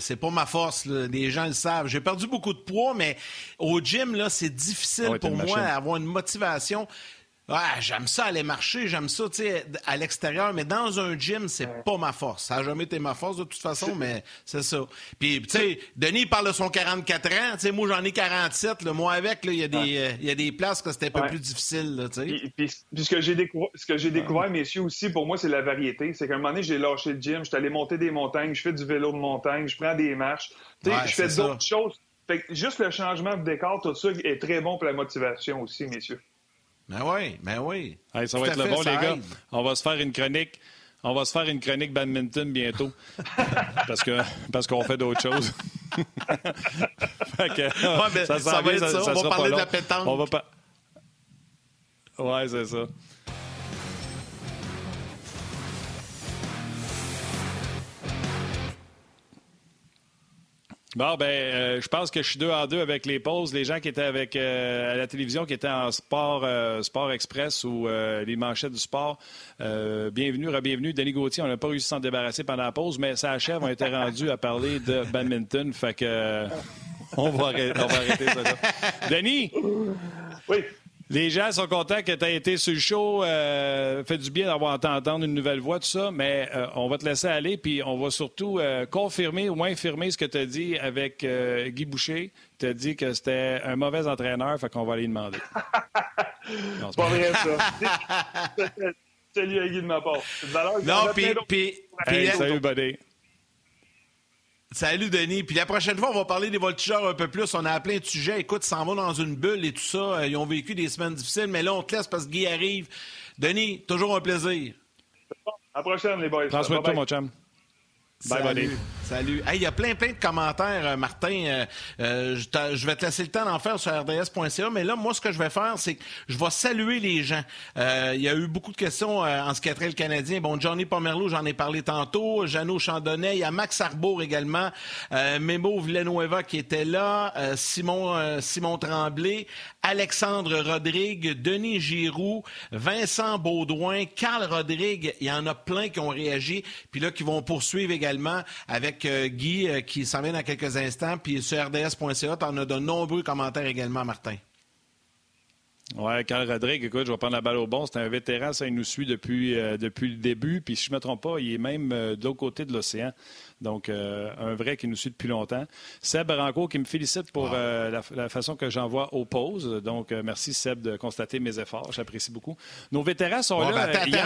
c'est pas ma force. Les gens le savent. J'ai perdu beaucoup de poids, mais au gym, là, c'est difficile ah pour moi d'avoir une motivation. Ouais, j'aime ça aller marcher, j'aime ça, tu sais, à l'extérieur, mais dans un gym, c'est pas ma force. Ça n'a jamais été ma force de toute façon, mais c'est ça. Puis, tu sais, Denis parle de son 44 ans, tu sais, moi j'en ai 47, le moi avec, il y, a des, euh, y a des places que c'était un peu plus difficile, tu sais. Puis, ce que j'ai découvert, ce que j'ai découvert, messieurs, aussi, pour moi, c'est la variété. C'est qu'à un moment donné, j'ai lâché le gym, je suis allé monter des montagnes, je fais du vélo de montagne, je prends des marches, tu sais, je fais d'autres choses. Fait que juste le changement de décor, tout ça est très bon pour la motivation aussi, messieurs. Ben oui, ben oui. ça va être le bon, les gars. On va se faire une chronique. On va se faire une chronique badminton bientôt. parce que parce qu'on fait d'autres choses. ça, ça, va être ça. On va parler de la pétanque. On va pas... Ouais, c'est ça. Bon, ben, euh, je pense que je suis deux en deux avec les pauses. Les gens qui étaient avec euh, à la télévision, qui étaient en sport, euh, sport express ou les manchettes du sport, bienvenue, re-bienvenue. Denis Gauthier, on n'a pas réussi à s'en débarrasser pendant la pause, mais ça achève. On était rendu à parler de badminton. Fait que on va arrêter, on va arrêter ça là. Denis! Oui. Les gens sont contents que tu aies été sur le show. Euh, fait du bien d'avoir entendu une nouvelle voix, tout ça, mais euh, on va te laisser aller, puis on va surtout euh, confirmer ou infirmer ce que tu as dit avec euh, Guy Boucher. Tu as dit que c'était un mauvais entraîneur, fait qu'on va aller demander. non, c'est pas vrai, ça. Salut à Guy de ma part. Non, puis... puis, salut, buddy. Salut Denis. Puis la prochaine fois, on va parler des voltigeurs un peu plus. On a plein de sujets. Écoute, ils s'en vont dans une bulle et tout ça. Euh, ils ont vécu des semaines difficiles, mais là, on te laisse parce que Guy arrive. Denis, toujours un plaisir. À la prochaine, les boys. Prends soin de toi, mon chum. Bye, Salut. Salut. Il y a plein, plein de commentaires, euh, Martin. Euh, euh, je, vais te laisser le temps d'en faire sur rds.ca, mais là, moi, ce que je vais faire, c'est que je vais saluer les gens. Il y a eu beaucoup de questions en ce qui a trait le Canadien. Bon, Johnny Pomerleau, j'en ai parlé tantôt. Jeannot Chandonnet, il y a Max Arbour également. Memo Villanueva qui était là. Simon, Simon Tremblay. Alexandre Rodrigue, Denis Giroux, Vincent Baudouin, Carl Rodrigue. Il y en a plein qui ont réagi, puis là, qui vont poursuivre également avec euh, Guy, euh, qui s'en vient dans quelques instants. Puis sur rds.ca, tu en as de nombreux commentaires également, Martin. Oui, Carl Rodrigue, écoute, je vais prendre la balle au bon. C'est un vétéran, ça, il nous suit depuis, euh, depuis le début. Puis si je ne me trompe pas, il est même de l'autre côté de l'océan. Donc, un vrai qui nous suit depuis longtemps. Seb Ranco qui me félicite pour la, façon que j'envoie aux pauses. Donc, merci Seb de constater mes efforts. J'apprécie beaucoup. Nos vétérans sont là. Ben, attends,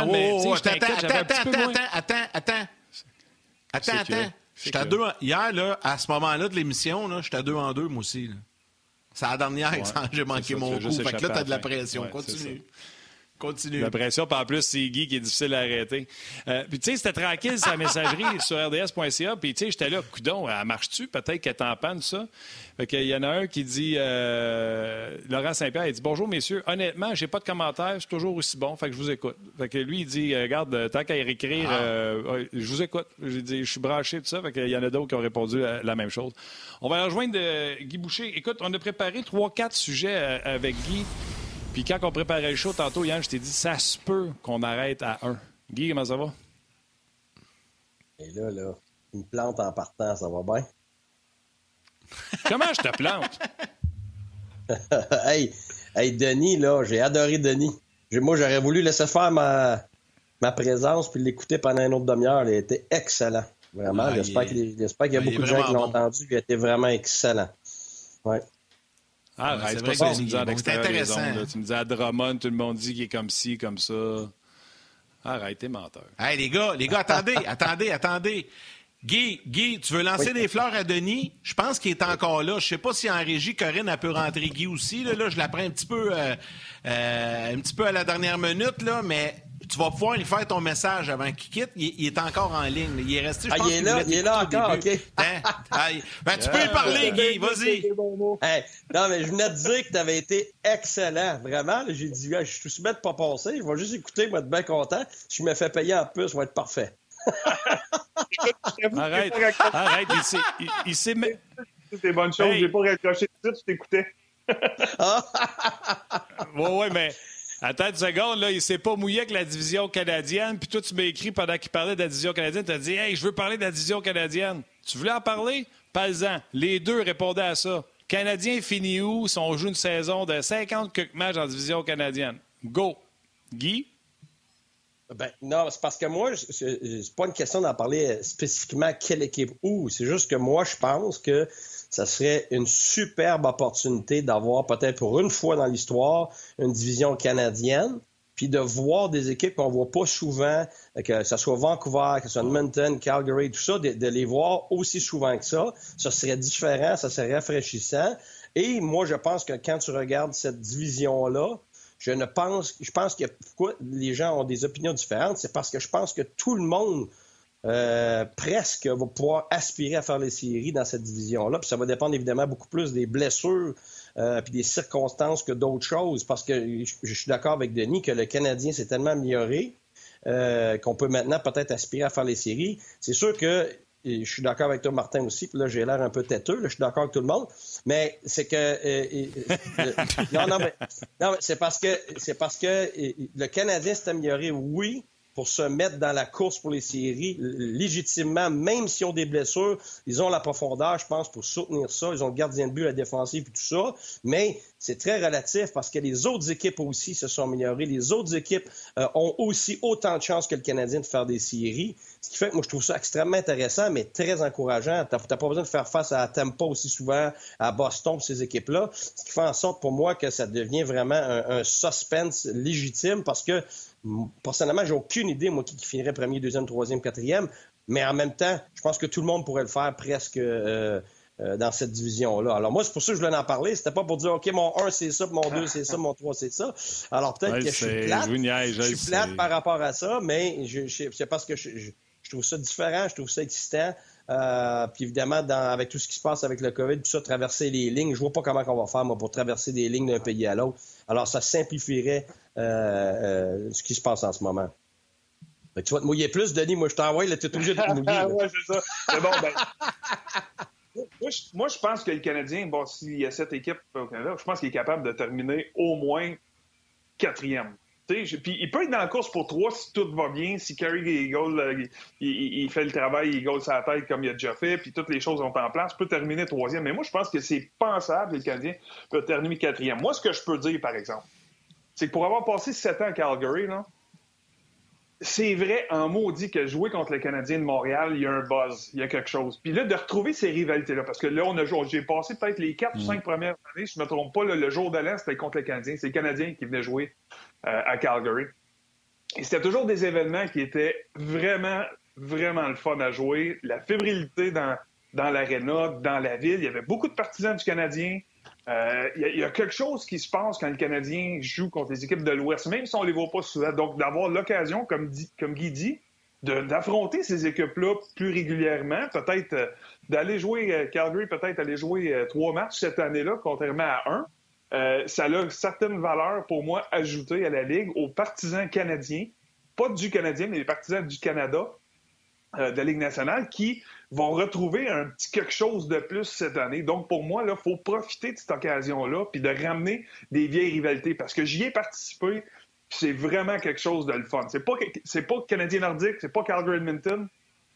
attends, attends, attends, attends. Attends, attends. J'étais à deux Hier, là, à ce moment-là de l'émission, j'étais à deux en deux, moi aussi. C'est la dernière, j'ai manqué mon coup. Fait que là, t'as de la pression. Continue. Continue. La pression, puis en plus, c'est Guy qui est difficile à arrêter. Euh, puis, tu sais, c'était tranquille, sa messagerie sur rds.ca. Puis, tu sais, j'étais là, coudon, elle marche-tu? Peut-être qu'elle est en panne, ça. Fait qu'il y en a un qui dit, euh, Laurent Saint-Pierre, il dit Bonjour, messieurs. Honnêtement, j'ai pas de commentaires, c'est toujours aussi bon. Fait que je vous écoute. Fait que lui, il dit euh, Regarde, tant qu'à écrire, ah. je vous écoute. J'ai dit Je suis branché, tout ça. Fait qu'il y en a d'autres qui ont répondu la, même chose. On va rejoindre Guy Boucher. Écoute, on a préparé trois, quatre sujets avec Guy. Puis quand on préparait le show tantôt, Yann, je t'ai dit, ça se peut qu'on arrête à un. Guy, comment ça va? Et là, là, une plante en partant, ça va bien? comment je te plante? hey, hey, Denis, là, j'ai adoré Denis. Moi, j'aurais voulu laisser faire ma, ma présence puis l'écouter pendant une autre demi-heure. Il était excellent. Vraiment. J'espère qu'il y a beaucoup de gens qui l'ont entendu. Il était vraiment excellent. Ouais. Ah, c'est pas ça que tu me dis à intéressant. Tu me dis à Drummond, tout le monde dit qu'il est comme ci, comme ça. Arrête, t'es menteur. Hey, les gars, les gars, attendez, attendez, attendez. Guy, Guy, tu veux lancer des fleurs à Denis? Je pense qu'il est encore là. Je sais pas si en régie, Corinne, elle peut rentrer Guy aussi. Là, je la prends un petit peu, euh, euh, un petit peu à la dernière minute, là, mais tu vas pouvoir lui faire ton message avant qu'il quitte. Il, est encore en ligne. Il est resté, je ah, pense, il est là, il est là encore, OK. Hein? ben, tu peux y parler, Guy, vas-y. non, mais je venais de dire que tu avais été excellent, vraiment. J'ai dit, je suis tout de pas passer. Je vais juste écouter, moi, être bien content. Si je me fais payer en plus, ça va être parfait. arrête, arrête, il s'est... C'est bonne chose, j'ai pas raccroché tout de suite, je t'écoutais. ouais, ouais, mais Attends une seconde, là, il s'est pas mouillé avec la division canadienne, puis toi, tu m'as écrit pendant qu'il parlait de la division canadienne, tu as dit Hey, je veux parler de la division canadienne. Tu voulais en parler? Pas-en. Les deux répondaient à ça. Canadien finit où? Si on joue une saison de 50 quelques matchs en division canadienne? Go. Guy? Ben, non, c'est parce que moi, c'est pas une question d'en parler spécifiquement quelle équipe où. C'est juste que moi, je pense que ça serait une superbe opportunité d'avoir peut-être pour une fois dans l'histoire une division canadienne, puis de voir des équipes qu'on voit pas souvent, que ce soit Vancouver, que ce soit Edmonton, Calgary, tout ça, de, les voir aussi souvent que ça. Ça serait différent, ça serait rafraîchissant. Et moi, je pense que quand tu regardes cette division-là, je ne pense, je pense que pourquoi les gens ont des opinions différentes, c'est parce que je pense que tout le monde euh, presque va pouvoir aspirer à faire les séries dans cette division-là. Puis ça va dépendre évidemment beaucoup plus des blessures euh, puis des circonstances que d'autres choses. Parce que je, suis d'accord avec Denis que le Canadien s'est tellement amélioré euh, qu'on peut maintenant peut-être aspirer à faire les séries. C'est sûr que je suis d'accord avec toi, Martin, aussi. Puis là, j'ai l'air un peu têteux. je suis d'accord avec tout le monde. Mais c'est que. non, non, mais, non, c'est parce que c'est parce que le Canadien s'est amélioré, oui, pour se mettre dans la course pour les séries légitimement, même s'ils ont des blessures. Ils ont la profondeur, je pense, pour soutenir ça. Ils ont le gardien de but, la défensive et tout ça. Mais c'est très relatif parce que les autres équipes aussi se sont améliorées. Les autres équipes euh, ont aussi autant de chances que le Canadien de faire des séries. Ce qui fait que moi, je trouve ça extrêmement intéressant, mais très encourageant. Tu n'as pas besoin de faire face à Tampa aussi souvent, à Boston, ces équipes-là. Ce qui fait en sorte pour moi que ça devient vraiment un suspense légitime parce que personnellement, j'ai aucune idée, moi, qui, finirait premier, deuxième, troisième, quatrième. Mais en même temps, je pense que tout le monde pourrait le faire presque euh, euh, dans cette division-là. Alors moi, c'est pour ça que je voulais en parler. C'était pas pour dire, OK, mon 1, c'est ça, mon 2, c'est ça, mon 3, c'est ça. Alors peut-être que je suis plate. Je, suis plate par rapport à ça, mais c'est parce que je, trouve ça différent, je trouve ça excitant. Euh, puis évidemment, avec tout ce qui se passe avec le COVID, tout ça, traverser les lignes, je vois pas comment on va faire, moi, pour traverser des lignes d'un pays à l'autre. Alors, ça simplifierait euh, euh, ce qui se passe en ce moment. tu vas te mouiller plus, Denis. Moi, je t'envoie, là, tu es obligé de te mouiller. oui, c'est ça. Mais bon, ben, moi, je, pense que le Canadien, bon, s'il y a cette équipe au Canada, je pense qu'il est capable de terminer au moins quatrième. Puis il peut être dans la course pour trois si tout va bien, si Kerry il, il, fait le travail, il goal sa tête comme il a déjà fait, puis toutes les choses sont en place, peut terminer troisième. Mais moi, je pense que c'est pensable que le Canadien peut terminer quatrième. Moi, ce que je peux dire, par exemple, c'est que pour avoir passé sept ans à Calgary, là, c'est vrai en maudit que jouer contre le Canadien de Montréal, il y a un buzz, il y a quelque chose. Puis là, de retrouver ces rivalités-là, parce que là, on a j'ai passé peut-être les quatre ou cinq mm. premières années, je ne me trompe pas, le jour de l'Est, c'était contre le Canadien. C'est le Canadien qui venait jouer euh, à Calgary. Et c'était toujours des événements qui étaient vraiment, vraiment le fun à jouer. La fébrilité dans, dans l'aréna, dans la ville. Il y avait beaucoup de partisans du Canadien. Euh, il, y a, quelque chose qui se passe quand le Canadien joue contre les équipes de l'Ouest, même si on les voit pas souvent. Donc, d'avoir l'occasion, comme, comme Guy dit, d'affronter ces équipes-là plus régulièrement, peut-être euh, d'aller jouer, euh, Calgary peut-être aller jouer trois matchs cette année-là, contrairement à un. ça a une certaine valeur pour moi ajoutée à la Ligue, aux partisans canadiens, pas du Canadien, mais les partisans du Canada, de la Ligue nationale, qui vont retrouver un petit quelque chose de plus cette année. Donc, pour moi, il faut profiter de cette occasion-là puis de ramener des vieilles rivalités parce que j'y ai participé. C'est vraiment quelque chose de le fun. C'est pas, c'est pas Canadien Nordique, c'est pas Calgary Edmonton,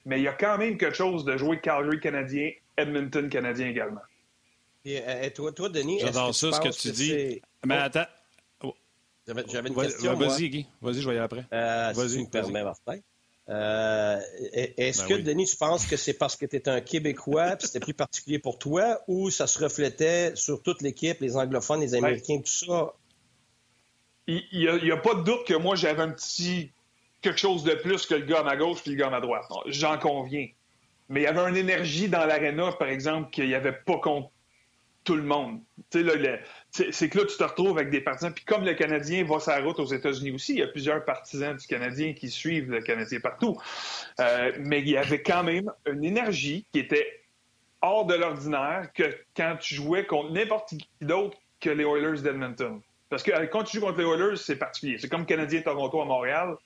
mais il y a quand même quelque chose de jouer Calgary Canadien, Edmonton Canadien également. Et, euh, toi, toi, Denis, J'adore ça, ce que tu dis. Mais oh. attends. J'avais une question. Vas-y, Guy. Vas-y, je vais y aller après. Euh, vas-y, si tu me permets, Martin. Euh, est-ce ben que, Denis, tu penses que c'est parce que tu es un Québécois, puis c'était plus particulier pour toi, ou ça se reflétait sur toute l'équipe, les anglophones, les Américains, tout ça? Il n'y a, pas de doute que moi, j'avais un petit quelque chose de plus que le gars à ma gauche puis le gars à ma droite. J'en conviens. Mais il y avait une énergie dans l'aréna, par exemple, qu'il n'y avait pas contre tout le monde. C'est que là, tu te retrouves avec des partisans. Puis comme le Canadien va sa route aux États-Unis aussi, il y a plusieurs partisans du Canadien qui suivent le Canadien partout. Euh, mais il y avait quand même une énergie qui était hors de l'ordinaire que quand tu jouais contre n'importe qui d'autre que les Oilers d'Edmonton. Parce que euh, quand tu joues contre les Oilers, c'est particulier. C'est comme Canadien-Toronto à Montréal.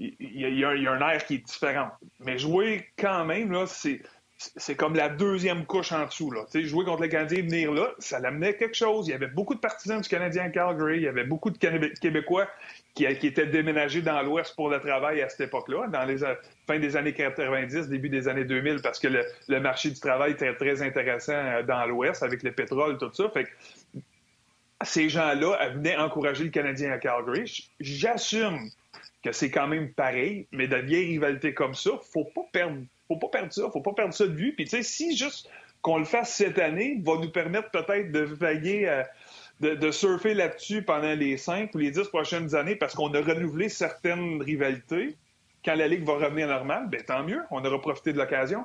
Il y, il y, a, un air qui est différent. Mais jouer quand même, là, c'est c'est comme la deuxième couche en dessous. Là. jouer contre le Canadien, venir là, ça l'amenait quelque chose. Il y avait beaucoup de partisans du Canadien à Calgary. Il y avait beaucoup de Québécois qui, étaient déménagés dans l'Ouest pour le travail à cette époque-là, dans les euh, fin des années 90, début des années 2000, parce que le, marché du travail était très intéressant euh, dans l'Ouest avec le pétrole, tout ça. Fait ces gens-là venaient encourager le Canadien à Calgary. J'assume que c'est quand même pareil, mais de vieilles rivalités comme ça, faut pas perdre faut pas perdre ça, faut pas perdre ça de vue. Puis tu sais, si juste qu'on le fasse cette année va nous permettre peut-être de vaguer, euh, de, surfer là-dessus pendant les cinq ou les dix prochaines années parce qu'on a renouvelé certaines rivalités. Quand la Ligue va revenir normale, ben tant mieux, on aura profité de l'occasion.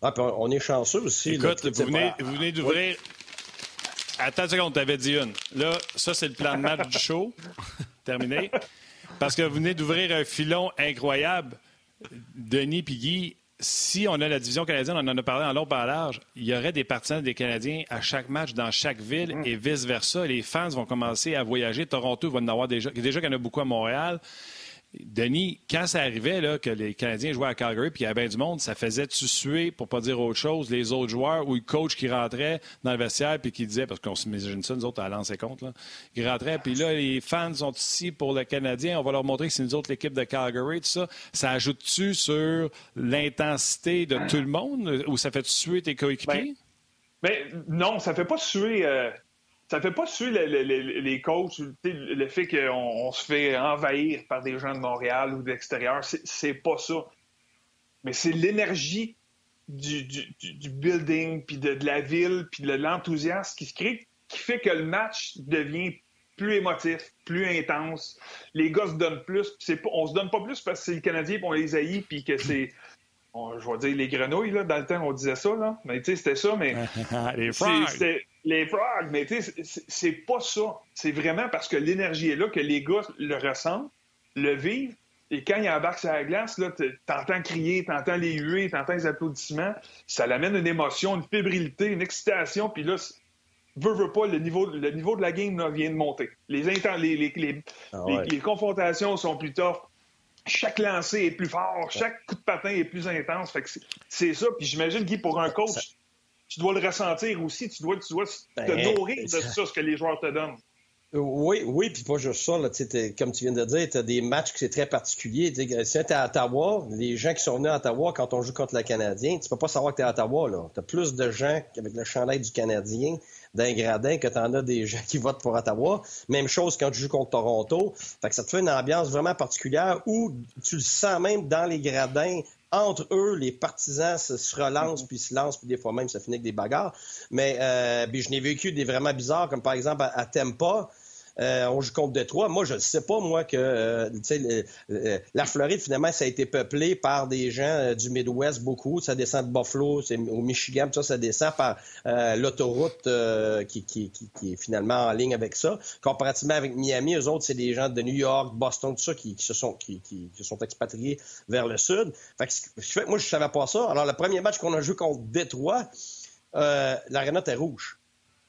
Ah, puis on est chanceux aussi. Écoute, vous, venez, vous, venez, d'ouvrir. Attends une seconde, t'avais dit une. Là, ça, c'est le plan de match du show. Terminé. Parce que vous venez d'ouvrir un filon incroyable. Denis Piggy, si on a la division canadienne, on en a parlé en long par large, il y aurait des partisans des Canadiens à chaque match dans chaque ville mm. et vice-versa. Les fans vont commencer à voyager. Toronto va en avoir déjà. Déjà qu'il y en a beaucoup à Montréal. Denis, quand ça arrivait là, que les Canadiens jouaient à Calgary puis il y avait bien du monde, ça faisait suer, pour pas dire autre chose, les autres joueurs ou le coach qui rentrait dans le vestiaire puis qui disait, parce qu'on s'imagine ça, nous autres, à lancer compte, qui rentrait, puis là, les fans sont ici pour le Canadien, on va leur montrer que c'est nous autres l'équipe de Calgary, tout ça. Ça ajoute-tu sur l'intensité de tout le monde ou ça fait suer tes coéquipiers? Ben, ben, non, ça fait pas suer. Euh, ça fait pas suer les coachs, le fait qu'on se fait envahir par des gens de Montréal ou de l'extérieur. C'est pas ça. Mais c'est l'énergie du, building, puis de, la ville, puis de l'enthousiasme qui se crée, qui fait que le match devient plus émotif, plus intense. Les gars se donnent plus. Pas, on se donne pas plus parce que c'est le Canadien, puis on les haït, puis que c'est je vais dire les grenouilles, là, dans le temps, on disait ça, là. Mais tu sais, c'était ça, mais. les frogs. Les frogs, mais tu sais, c'est pas ça. C'est vraiment parce que l'énergie est là, que les gars le ressentent, le vivent. Et quand il embarque sur la glace, là, t'entends crier, t'entends les huées, t'entends les applaudissements. Ça l'amène une émotion, une fébrilité, une excitation. Puis là, veut, veut pas, le niveau, le niveau de la game là, vient de monter. Les, les, les, ah les confrontations sont plus tough chaque lancer est plus fort, chaque coup de patin est plus intense. c'est ça. Puis j'imagine, Guy, pour un coach, tu dois le ressentir aussi. Tu dois, tu dois te ben, nourrir de ça, ce que les joueurs te donnent. Oui, oui, puis pas juste ça. Là, comme tu viens de dire, tu as des matchs qui sont très particuliers. si tu es à Ottawa, les gens qui sont venus à Ottawa quand on joue contre le Canadien, tu peux pas savoir que tu es à Ottawa. Tu as plus de gens avec le chandail du Canadien d'un gradin que tu en as des gens qui votent pour Ottawa. Même chose quand tu joues contre Toronto. Fait que ça te fait une ambiance vraiment particulière où tu le sens même dans les gradins entre eux, les partisans se, relancent, puis se lancent, puis des fois même, ça finit avec des bagarres. Mais euh, je n'ai vécu des vraiment bizarres, comme par exemple à, à Tempa, euh, on joue contre Détroit. Moi, je ne sais pas, moi, que euh, la Floride, finalement, ça a été peuplé par des gens euh, du Midwest, beaucoup. Ça descend de Buffalo, au Michigan, ça, ça descend par l'autoroute qui, qui, qui, est finalement en ligne avec ça. Comparativement avec Miami, eux autres, c'est des gens de New York, Boston, tout ça, qui, se sont, qui, se sont expatriés vers le sud. Fait moi, je savais pas ça. Alors, le premier match qu'on a joué contre Détroit, euh, l'aréna était rouge.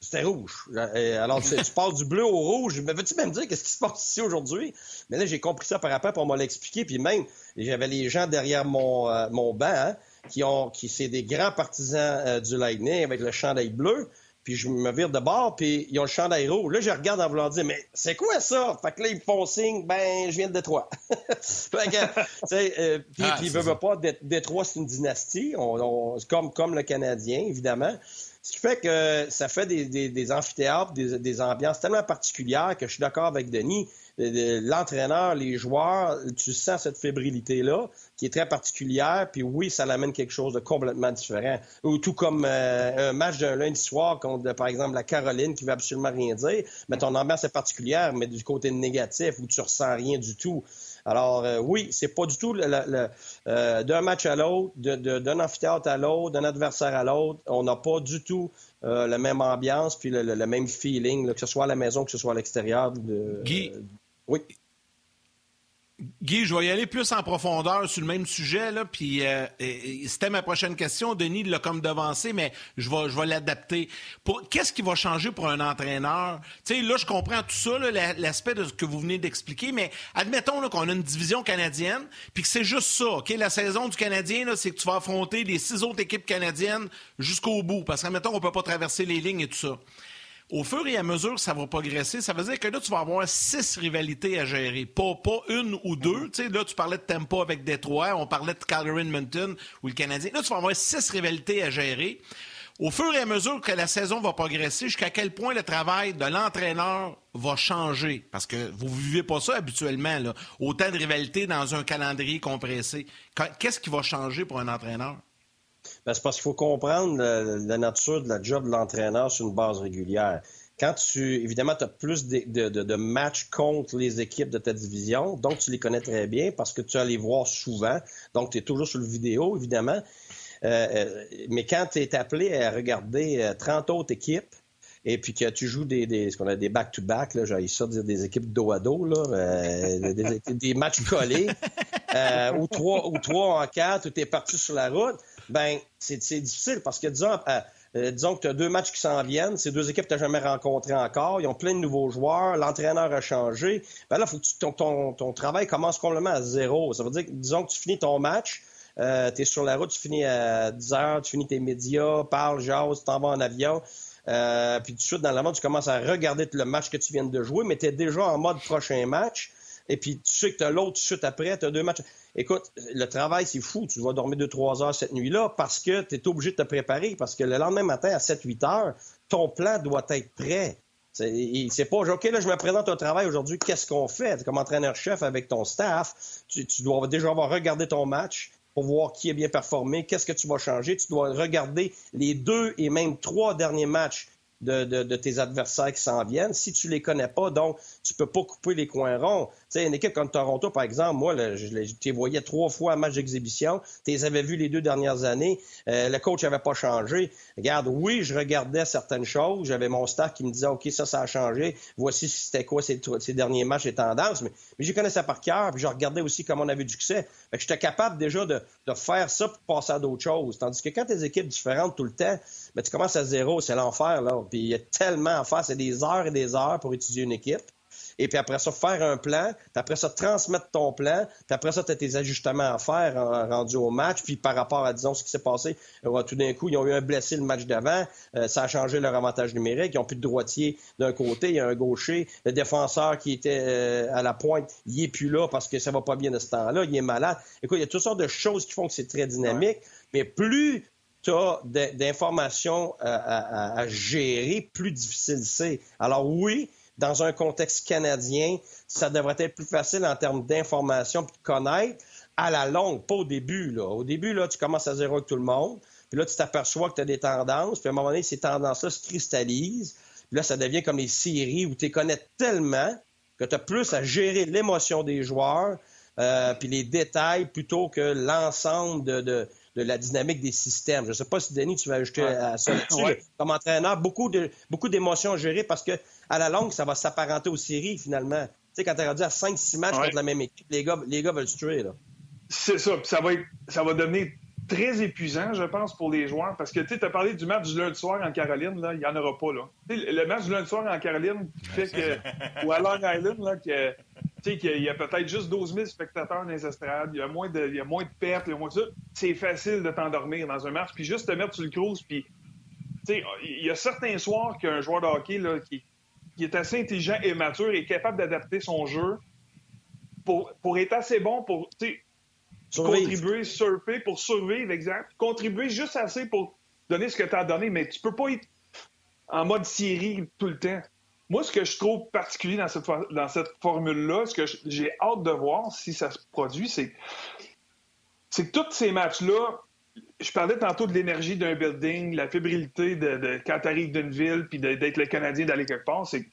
C'était rouge. Euh, alors, tu passes du bleu au rouge. Mais veux-tu même dire qu'est-ce qui se passe ici aujourd'hui? Mais là, j'ai compris ça par après, pour m'en l'expliquer. Puis même, j'avais les gens derrière mon, euh, mon banc, hein, qui ont, qui c'est des grands partisans euh, du Lightning avec le chandail bleu. Puis je me vire de bord, puis ils ont le chandail rouge. Là, je regarde en voulant dire, mais c'est quoi ça? Fait que là, ils me font signe, ben, je viens de Détroit. fait que, tu sais, puis, ah, ils veulent pas, Détroit, c'est une dynastie, on, comme, comme le Canadien, évidemment. Ce qui fait que ça fait des, amphithéâtres, des, ambiances tellement particulières que je suis d'accord avec Denis. L'entraîneur, les joueurs, tu sens cette fébrilité-là qui est très particulière. Puis oui, ça l'amène quelque chose de complètement différent. Ou tout comme euh, un match d'un lundi soir contre, par exemple, la Caroline qui veut absolument rien dire. Mais ton ambiance est particulière, mais du côté négatif où tu ressens rien du tout. Alors euh, oui, c'est pas du tout euh, d'un match à l'autre, d'un amphithéâtre à l'autre, d'un adversaire à l'autre. On n'a pas du tout euh, la même ambiance puis le, même feeling, que ce soit à la maison, que ce soit à l'extérieur. Guy, oui. Guy, je vais y aller plus en profondeur sur le même sujet, là, puis euh, c'était ma prochaine question. Denis l'a comme devancé, mais je vais, je vais l'adapter. Qu'est-ce qui va changer pour un entraîneur? Sais, là, je comprends tout ça, l'aspect de ce que vous venez d'expliquer, mais admettons qu'on a une division canadienne, puis que c'est juste ça, OK? La saison du Canadien, c'est que tu vas affronter les six autres équipes canadiennes jusqu'au bout, parce qu'admettons, on peut pas traverser les lignes et tout ça au fur et à mesure que ça va progresser, ça veut dire que là, tu vas avoir six rivalités à gérer. Pas, pas une ou deux. Tu sais, là, tu parlais de tempo avec Détroit, on parlait de Calgary Edmonton ou le Canadien. Là, tu vas avoir six rivalités à gérer. Au fur et à mesure que la saison va progresser, jusqu'à quel point le travail de l'entraîneur va changer? Parce que vous ne vivez pas ça habituellement, là. autant de rivalités dans un calendrier compressé. Qu'est-ce qui va changer pour un entraîneur? Ben, c'est parce qu'il faut comprendre la, nature de la job de l'entraîneur sur une base régulière. Quand tu, évidemment, tu as plus de, matchs contre les équipes de ta division, donc tu les connais très bien parce que tu vas les voir souvent, donc tu es toujours sur le vidéo, évidemment. Euh, euh, mais quand tu es appelé à regarder 30 euh, autres équipes, et puis que tu joues des, ce qu'on a des back-to-back, là, j'ai ça dire des équipes dos à dos, là, des, matchs collés. ou trois ou trois en quatre, ou tu es parti sur la route, ben c'est difficile parce que disons, euh, euh, disons que tu as deux matchs qui s'en viennent, ces deux équipes que tu jamais rencontrées encore, ils ont plein de nouveaux joueurs, l'entraîneur a changé. Ben là, faut que ton, ton, ton, travail commence complètement à zéro. Ça veut dire que, disons que tu finis ton match, euh, tu es sur la route, tu finis à 10 heures, tu finis tes médias, parles, jases, tu t'en vas en avion. Euh, puis tout de suite, dans la mode, tu commences à regarder le match que tu viens de jouer, mais tu es déjà en mode prochain match. Et puis, tu sais que tu as l'autre suite après, tu as deux matchs. Écoute, le travail, c'est fou. Tu vas dormir 2-3 heures cette nuit-là parce que tu es obligé de te préparer. Parce que le lendemain matin, à 7-8 heures, ton plan doit être prêt. C'est pas, OK, là, je me présente au travail aujourd'hui, qu'est-ce qu'on fait? Comme entraîneur-chef avec ton staff, tu, tu, dois déjà avoir regardé ton match, pour voir qui est bien performé, qu'est-ce que tu vas changer? Tu dois regarder les deux et même trois derniers matchs de, tes adversaires qui s'en viennent. Si tu les connais pas, donc tu peux pas couper les coins ronds. Tu sais, une équipe comme Toronto, par exemple, moi, je, les voyais trois fois en match d'exhibition. Tu les avais vus les deux dernières années. Euh, le coach n'avait pas changé. Regarde, oui, je regardais certaines choses. J'avais mon staff qui me disait, OK, ça, ça a changé. Voici c'était quoi ces, derniers matchs et tendances. Mais, mais je connaissais par cœur. Puis je regardais aussi comment on avait du succès. Fait j'étais capable déjà de, de faire ça pour passer à d'autres choses. Tandis que quand tes équipes différentes tout le temps, ben, tu commences à zéro, c'est l'enfer, là. Puis il y a tellement à faire, c'est des heures et des heures pour étudier une équipe et puis après ça, faire un plan, puis après ça, transmettre ton plan, puis après ça, tu as tes ajustements à faire en, rendu au match, puis par rapport à, disons, ce qui s'est passé, euh, tout d'un coup, ils ont eu un blessé le match d'avant, euh, ça a changé leur avantage numérique, ils n'ont plus de droitier d'un côté, il y a un gaucher, le défenseur qui était euh, à la pointe, il est plus là parce que ça va pas bien de ce temps-là, il est malade. Écoute, il y a toutes sortes de choses qui font que c'est très dynamique, mais plus tu as d'informations à, à, gérer, plus difficile c'est. Alors oui, dans un contexte canadien, ça devrait être plus facile en termes d'information et de connaître à la longue, pas au début. Là. Au début, là, tu commences à zéro avec tout le monde. Puis là, tu t'aperçois que tu as des tendances. Puis à un moment donné, ces tendances-là se cristallisent. Puis là, ça devient comme les séries où tu connais tellement que tu as plus à gérer l'émotion des joueurs, euh, puis les détails plutôt que l'ensemble de, de, la dynamique des systèmes. Je ne sais pas si, Denis, tu vas ajouter à ça Comme entraîneur, beaucoup de beaucoup d'émotions à gérer parce que à la longue, ça va s'apparenter aux séries, finalement. Tu sais, quand tu es rendu à 5-6 matchs contre la même équipe, les gars, les gars veulent se tuer, là. C'est ça. Puis ça va, ça va devenir très épuisant, je pense, pour les joueurs. Parce que tu as parlé du match du lundi soir en Caroline, là, il n'y en aura pas. Là. le match du lundi soir en Caroline fait que. ou à Long Island, là, que, qu'il y a peut-être juste 12 000 spectateurs dans les estrades, il y a moins de, il y a moins de pertes, il y a moins de ça. C'est facile de t'endormir dans un match, puis juste te mettre sur le cruise, puis. Il y a certains soirs qu'un joueur de hockey là, qui, qui est assez intelligent et mature et capable d'adapter son jeu pour, pour être assez bon pour contribuer, surfer, pour survivre, exact. Contribuer juste assez pour donner ce que tu as donné, mais tu peux pas être en mode série tout le temps. Moi, ce que je trouve particulier dans cette, formule-là, ce que j'ai hâte de voir si ça se produit, c'est que tous ces matchs-là, je parlais tantôt de l'énergie d'un building, la fébrilité de, quand tu arrives d'une ville, puis d'être le Canadien d'aller quelque part. C'est,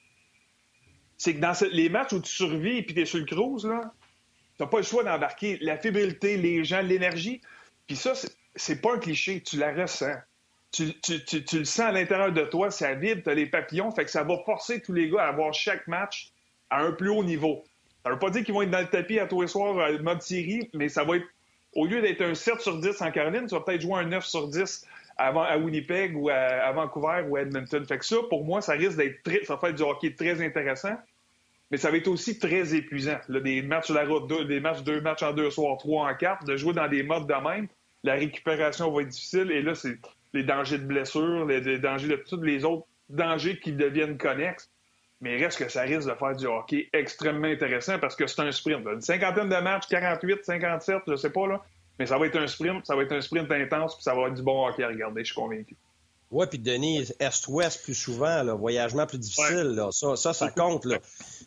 que dans les matchs où tu survis et tu es sur le cruise, là, n'as pas le choix d'embarquer. La fébrilité, les gens, l'énergie. Puis ça, c'est, pas un cliché, tu la ressens. Tu, le sens à l'intérieur de toi, ça vibre, tu as les papillons, fait que ça va forcer tous les gars à avoir chaque match à un plus haut niveau. Ça veut pas dire qu'ils vont être dans le tapis à tous les soirs, euh, mode série, mais ça va être au lieu d'être un 7 sur 10 en Caroline, tu vas peut-être jouer un 9 sur 10 avant, à Winnipeg ou à, Vancouver ou à Edmonton. Fait que ça, pour moi, ça risque d'être très, ça va être du hockey très intéressant, mais ça va être aussi très épuisant. des matchs sur la route, des matchs, deux matchs en deux soirs, trois en quatre, de jouer dans des modes de même, la récupération va être difficile et là, c'est les dangers de blessure, les, dangers de tous les autres dangers qui deviennent connexes. Mais il reste que ça risque de faire du hockey extrêmement intéressant parce que c'est un sprint. Une cinquantaine de matchs, 48, 57, je sais pas, là. Mais ça va être un sprint, ça va être un sprint intense, puis ça va être du bon hockey à regarder, je suis convaincu. Oui, puis Denis, Est-Ouest plus souvent, là, voyagement plus difficile, là. Ça, ça, ça, compte. Là.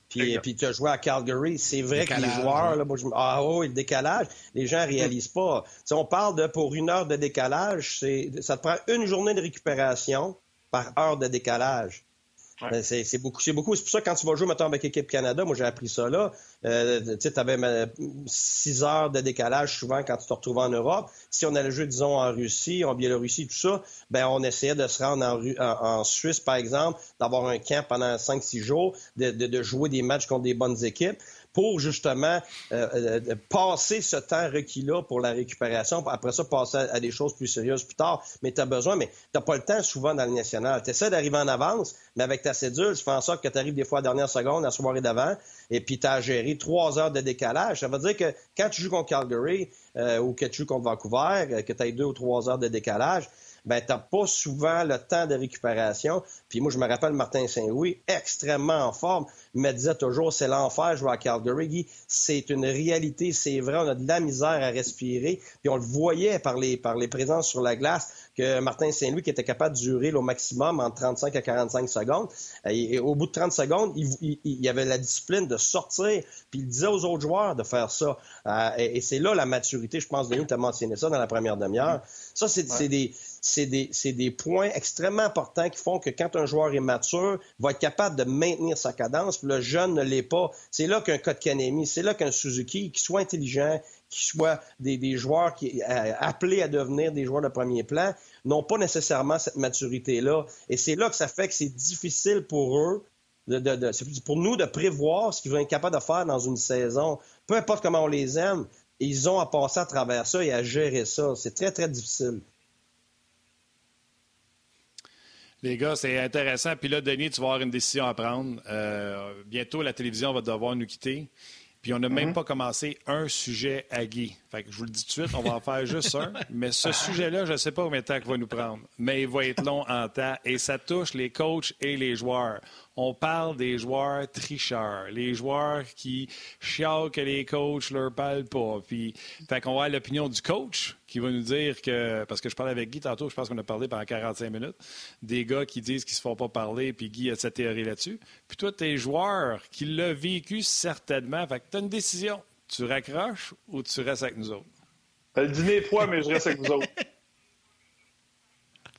Puis, puis tu as joué à Calgary. C'est vrai que les joueurs, là, moi, je... ah oui, le décalage, les gens réalisent pas. Si on parle de pour une heure de décalage, c'est ça te prend une journée de récupération par heure de décalage. Ben, c'est beaucoup. C'est beaucoup. C'est pour ça que quand tu vas jouer, maintenant avec l'équipe Canada, moi j'ai appris ça là. Euh, tu avais six heures de décalage souvent quand tu te retrouvais en Europe. Si on allait jouer, disons, en Russie, en Biélorussie, tout ça, ben on essayait de se rendre en, Suisse, par exemple, d'avoir un camp pendant cinq, six jours, de, jouer des matchs contre des bonnes équipes pour justement euh, euh, passer ce temps requis-là pour la récupération. Après ça, passer à, des choses plus sérieuses plus tard. Mais tu besoin, mais tu pas le temps souvent dans le national. Tu essaies d'arriver en avance, mais avec ta cédule, tu fais en sorte que tu arrives des fois à la dernière seconde, la soirée d'avant, et puis tu as géré trois heures de décalage. Ça veut dire que quand tu joues contre Calgary euh, ou que tu joues contre Vancouver, que tu as deux ou trois heures de décalage, ben, tu n'as pas souvent le temps de récupération. Puis moi, je me rappelle Martin Saint-Louis, extrêmement en forme, me disait toujours, c'est l'enfer jouer à Calgary. C'est une réalité, c'est vrai, on a de la misère à respirer. Puis on le voyait par les, par les présences sur la glace que Martin Saint-Louis qui était capable de durer au maximum en 35 à 45 secondes. Et, au bout de 30 secondes, il, y avait la discipline de sortir, puis il disait aux autres joueurs de faire ça. Euh, et, c'est là la maturité, je pense, Denis, tu as mentionné ça dans la première demi-heure. Ça, c'est des c'est des, points extrêmement importants qui font que quand un joueur est mature, va être capable de maintenir sa cadence, le jeune ne l'est pas. C'est là qu'un Kotkanemi, c'est là qu'un Suzuki, qui soit intelligent, qui soit des, joueurs qui, euh, appelés à devenir des joueurs de premier plan, n'ont pas nécessairement cette maturité-là. Et c'est là que ça fait que c'est difficile pour eux de, pour nous de prévoir ce qu'ils vont être capables de faire dans une saison. Peu importe comment on les aime, ils ont à passer à travers ça et à gérer ça. C'est très, très difficile. Les gars, c'est intéressant. Puis là, Denis, tu vas avoir une décision à prendre. Euh, bientôt, la télévision va devoir nous quitter. Puis on n'a même mhm. pas commencé un sujet à Guy. Fait que je vous le dis tout de suite, on va en faire juste un. Mais ce sujet-là, je ne sais pas combien de temps il va nous prendre. Mais il va être long en temps. Et ça touche les coachs et les joueurs on parle des joueurs tricheurs, les joueurs qui chialent que les coachs leur parlent pas. Puis, fait qu'on va avoir l'opinion du coach qui va nous dire que, parce que je parlais avec Guy tantôt, je pense qu'on a parlé pendant 45 minutes, des gars qui disent qu'ils se font pas parler, puis Guy a sa théorie là-dessus. Puis toi, tes joueurs qui l'ont vécu certainement. Fait que tu as une décision. Tu raccroches ou tu restes avec nous autres? Le dîner est froid, mais je reste avec vous autres.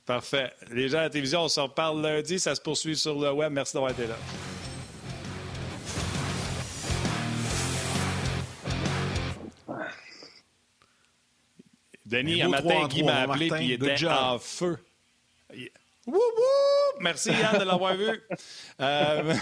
Parfait. Les gens à la télévision, on se reparle lundi. Ça se poursuit sur le web. Merci d'avoir été là. Denis, un matin, Guy m'a appelé et il était en feu. Wouh, wouh! Merci, Yann, de l'avoir vu. Euh...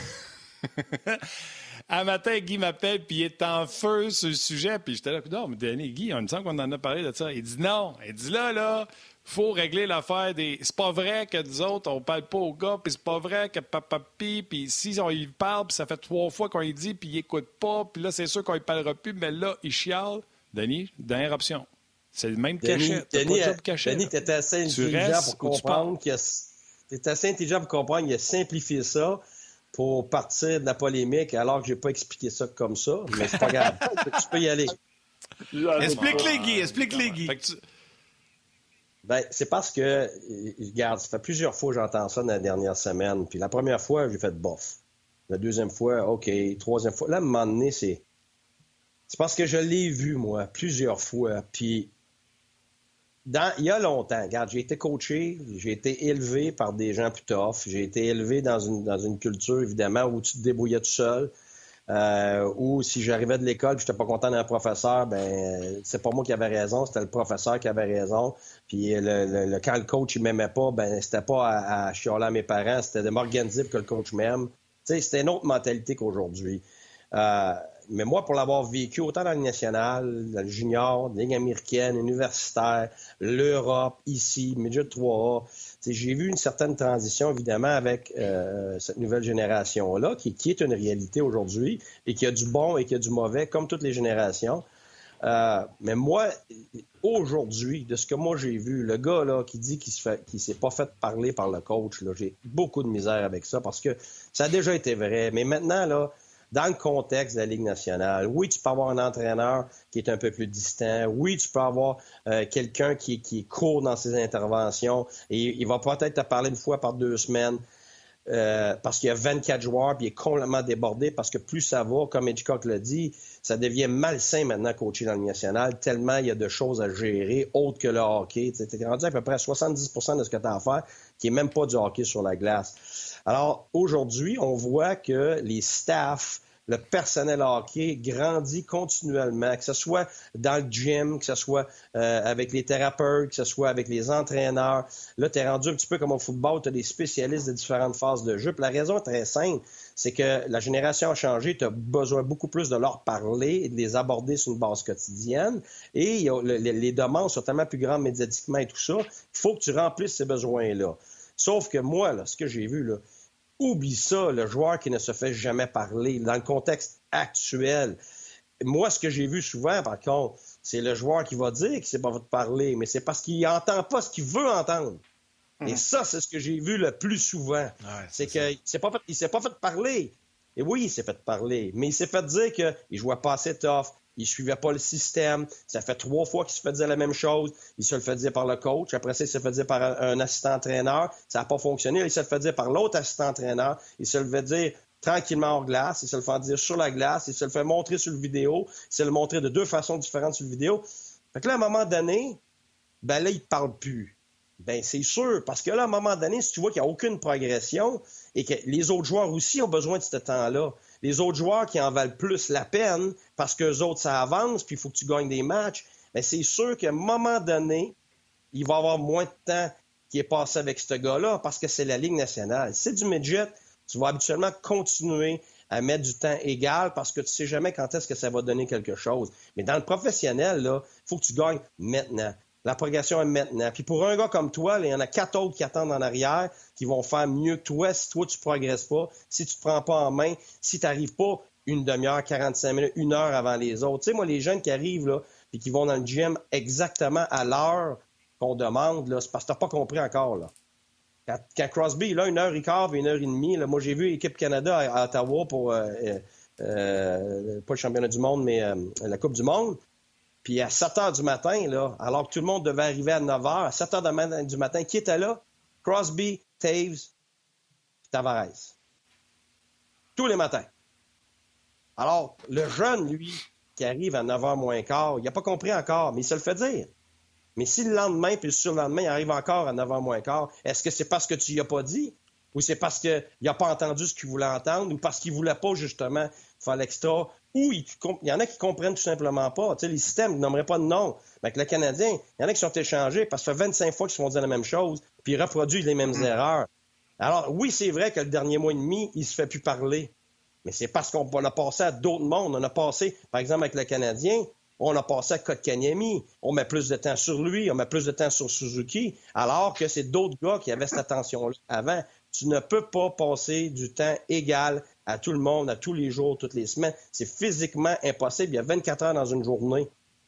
un matin, Guy m'appelle puis il est en feu sur le sujet. Puis j'étais là, non, mais Denis, Guy, on me semble qu'on en a parlé de ça. Il dit non. Il dit là, là, faut régler l'affaire des. C'est pas vrai que nous autres, on parle pas aux gars, puis c'est pas vrai que papa puis si on y parle, puis ça fait trois fois qu'on y dit, puis il écoute pas, puis là, c'est sûr qu'on y parlera plus, mais là, il chiale. Denis, dernière option. C'est le même cachet. Denis, Denis, t'étais assez intelligent pour comprendre qu'il a... Assez intelligent pour comprendre qu'il a simplifié ça pour partir de la polémique, alors que j'ai pas expliqué ça comme ça, mais c'est pas grave. tu peux y aller. Explique-les, Guy, explique-les, Guy. Ben, c'est parce que, regarde, ça fait plusieurs fois que j'entends ça dans la dernière semaine. Puis la première fois, j'ai fait bof. La deuxième fois, OK. Troisième fois. Là, à un moment donné, c'est. C'est parce que je l'ai vu, moi, plusieurs fois. Puis, dans... il y a longtemps, regarde, j'ai été coaché, j'ai été élevé par des gens plus tough. J'ai été élevé dans une, dans une culture, évidemment, où tu te débrouillais tout seul. Euh, ou si j'arrivais de l'école et je n'étais pas content d'un professeur, ben c'est pas moi qui avais raison, c'était le professeur qui avait raison. Puis le, quand le coach il m'aimait pas, ben c'était pas à, à chialer à mes parents, c'était de m'organiser pour que le coach m'aime. C'était une autre mentalité qu'aujourd'hui. Euh, mais moi, pour l'avoir vécu autant dans le national, dans le junior, la ligue américaine, universitaire, l'Europe, ici, de 3A, j'ai vu une certaine transition, évidemment, avec euh, cette nouvelle génération-là, qui, est une réalité aujourd'hui et qui a du bon et qui a du mauvais, comme toutes les générations. Euh, mais moi, aujourd'hui, de ce que moi j'ai vu, le gars là, qui dit qu'il ne s'est pas fait parler par le coach, j'ai beaucoup de misère avec ça parce que ça a déjà été vrai. Mais maintenant, là, dans le contexte de la Ligue nationale. Oui, tu peux avoir un entraîneur qui est un peu plus distant. Oui, tu peux avoir euh, quelqu'un qui, qui court dans ses interventions et il va peut-être te parler une fois par deux semaines. Euh, parce qu'il y a 24 joueurs, puis il est complètement débordé, parce que plus ça va, comme Hitchcock l'a dit, ça devient malsain maintenant coacher dans le national, tellement il y a de choses à gérer, autres que le hockey. Tu es rendu à peu près 70% de ce que tu as à faire, qui est même pas du hockey sur la glace. Alors, aujourd'hui, on voit que les staffs, le personnel hockey grandit continuellement, que ce soit dans le gym, que ce soit euh, avec les thérapeutes, que ce soit avec les entraîneurs. Là, tu es rendu un petit peu comme au football, tu as des spécialistes de différentes phases de jeu. Puis la raison est très simple, c'est que la génération a changé, tu as besoin beaucoup plus de leur parler et de les aborder sur une base quotidienne. Et les demandes sont tellement plus grandes médiatiquement et tout ça, il faut que tu remplisses ces besoins-là. Sauf que moi, ce que j'ai vu, là, oublie ça, le joueur qui ne se fait jamais parler. Dans le contexte actuel, moi, ce que j'ai vu souvent, par contre, c'est le joueur qui va dire qu'il ne sait pas parler, mais c'est parce qu'il n'entend pas ce qu'il veut entendre. Et mhm. ça, c'est ce que j'ai vu le plus souvent. c'est qu'il ne s'est pas, fait, pas fait parler. Et oui, il s'est fait parler, mais il s'est fait dire qu'il ne jouait pas assez tough, il suivait pas le système. Ça fait trois fois qu'il se fait dire la même chose. Il se le fait dire par le coach. Après ça, il se le fait dire par un assistant-entraîneur. Ça n'a pas fonctionné. Il se le fait dire par l'autre assistant-entraîneur. Il se le fait dire tranquillement hors glace. Il se le fait dire sur la glace. Il se le fait montrer sur le vidéo. Il se le montrer de deux façons différentes sur le vidéo. Fait que là, à un moment donné, ben là, il ne parle plus. Ben, c'est sûr, parce que là, à un moment donné, si tu vois qu'il n'y a aucune progression et que les autres joueurs aussi ont besoin de ce temps-là, les autres joueurs qui en valent plus la peine parce qu'eux autres, ça avance, puis il faut que tu gagnes des matchs, mais c'est sûr qu'à un moment donné, il va y avoir moins de temps qui est passé avec ce gars-là parce que c'est la Ligue nationale. C'est du midget, tu vas habituellement continuer à mettre du temps égal parce que tu sais jamais quand est-ce que ça va donner quelque chose. Mais dans le professionnel, il faut que tu gagnes maintenant. La progression est maintenant. Puis pour un gars comme toi, il y en a quatre autres qui attendent en arrière, qui vont faire mieux que toi si toi, tu progresses pas, si tu te prends pas en main, si tu n'arrives pas une demi-heure, 45 minutes, une heure avant les autres. Tu sais, moi, les jeunes qui arrivent, là, puis qui vont dans le gym exactement à l'heure qu'on demande, là, c'est parce que tu n'as pas compris encore, là. Quand, Crosby, là, une heure et quart une heure et demie, là, moi, j'ai vu l'équipe Canada à, Ottawa pour, euh, euh, euh, pas le championnat du monde, mais la Coupe du monde. Puis à 7 heures du matin, alors que tout le monde devait arriver à 9 heures, à 7 heures du matin, qui était là? Crosby, Taves, Tavares. Tous les matins. Alors, le jeune, lui, qui arrive à 9 h moins quart, il n'a pas compris encore, mais il se le fait dire. Mais si le lendemain, puis le surlendemain, il arrive encore à 9 h moins quart, est-ce que c'est parce que tu n'y as pas dit? Ou c'est parce qu'il n'a pas entendu ce qu'il voulait entendre? Ou parce qu'il ne voulait pas, justement, faire l'extra ou il, y en a qui comprennent tout simplement pas. Tu sais, les systèmes ne nommeraient pas de nom. Mais avec le Canadien, il y en a qui sont échangés parce que ça fait 25 fois qu'ils se font dire la même chose, puis ils reproduisent les mêmes mm. erreurs. Alors, oui, c'est vrai que le dernier mois et demi, il se fait plus parler. Mais c'est parce qu'on a passé à d'autres mondes. On a passé, par exemple, avec le Canadien, on a passé à Kotkaniemi. On met plus de temps sur lui, on met plus de temps sur Suzuki, alors que c'est d'autres gars qui avaient cette attention-là avant. Tu ne peux pas passer du temps égal à tout le monde, à tous les jours, toutes les semaines. C'est physiquement impossible. Il y a 24 heures dans une journée.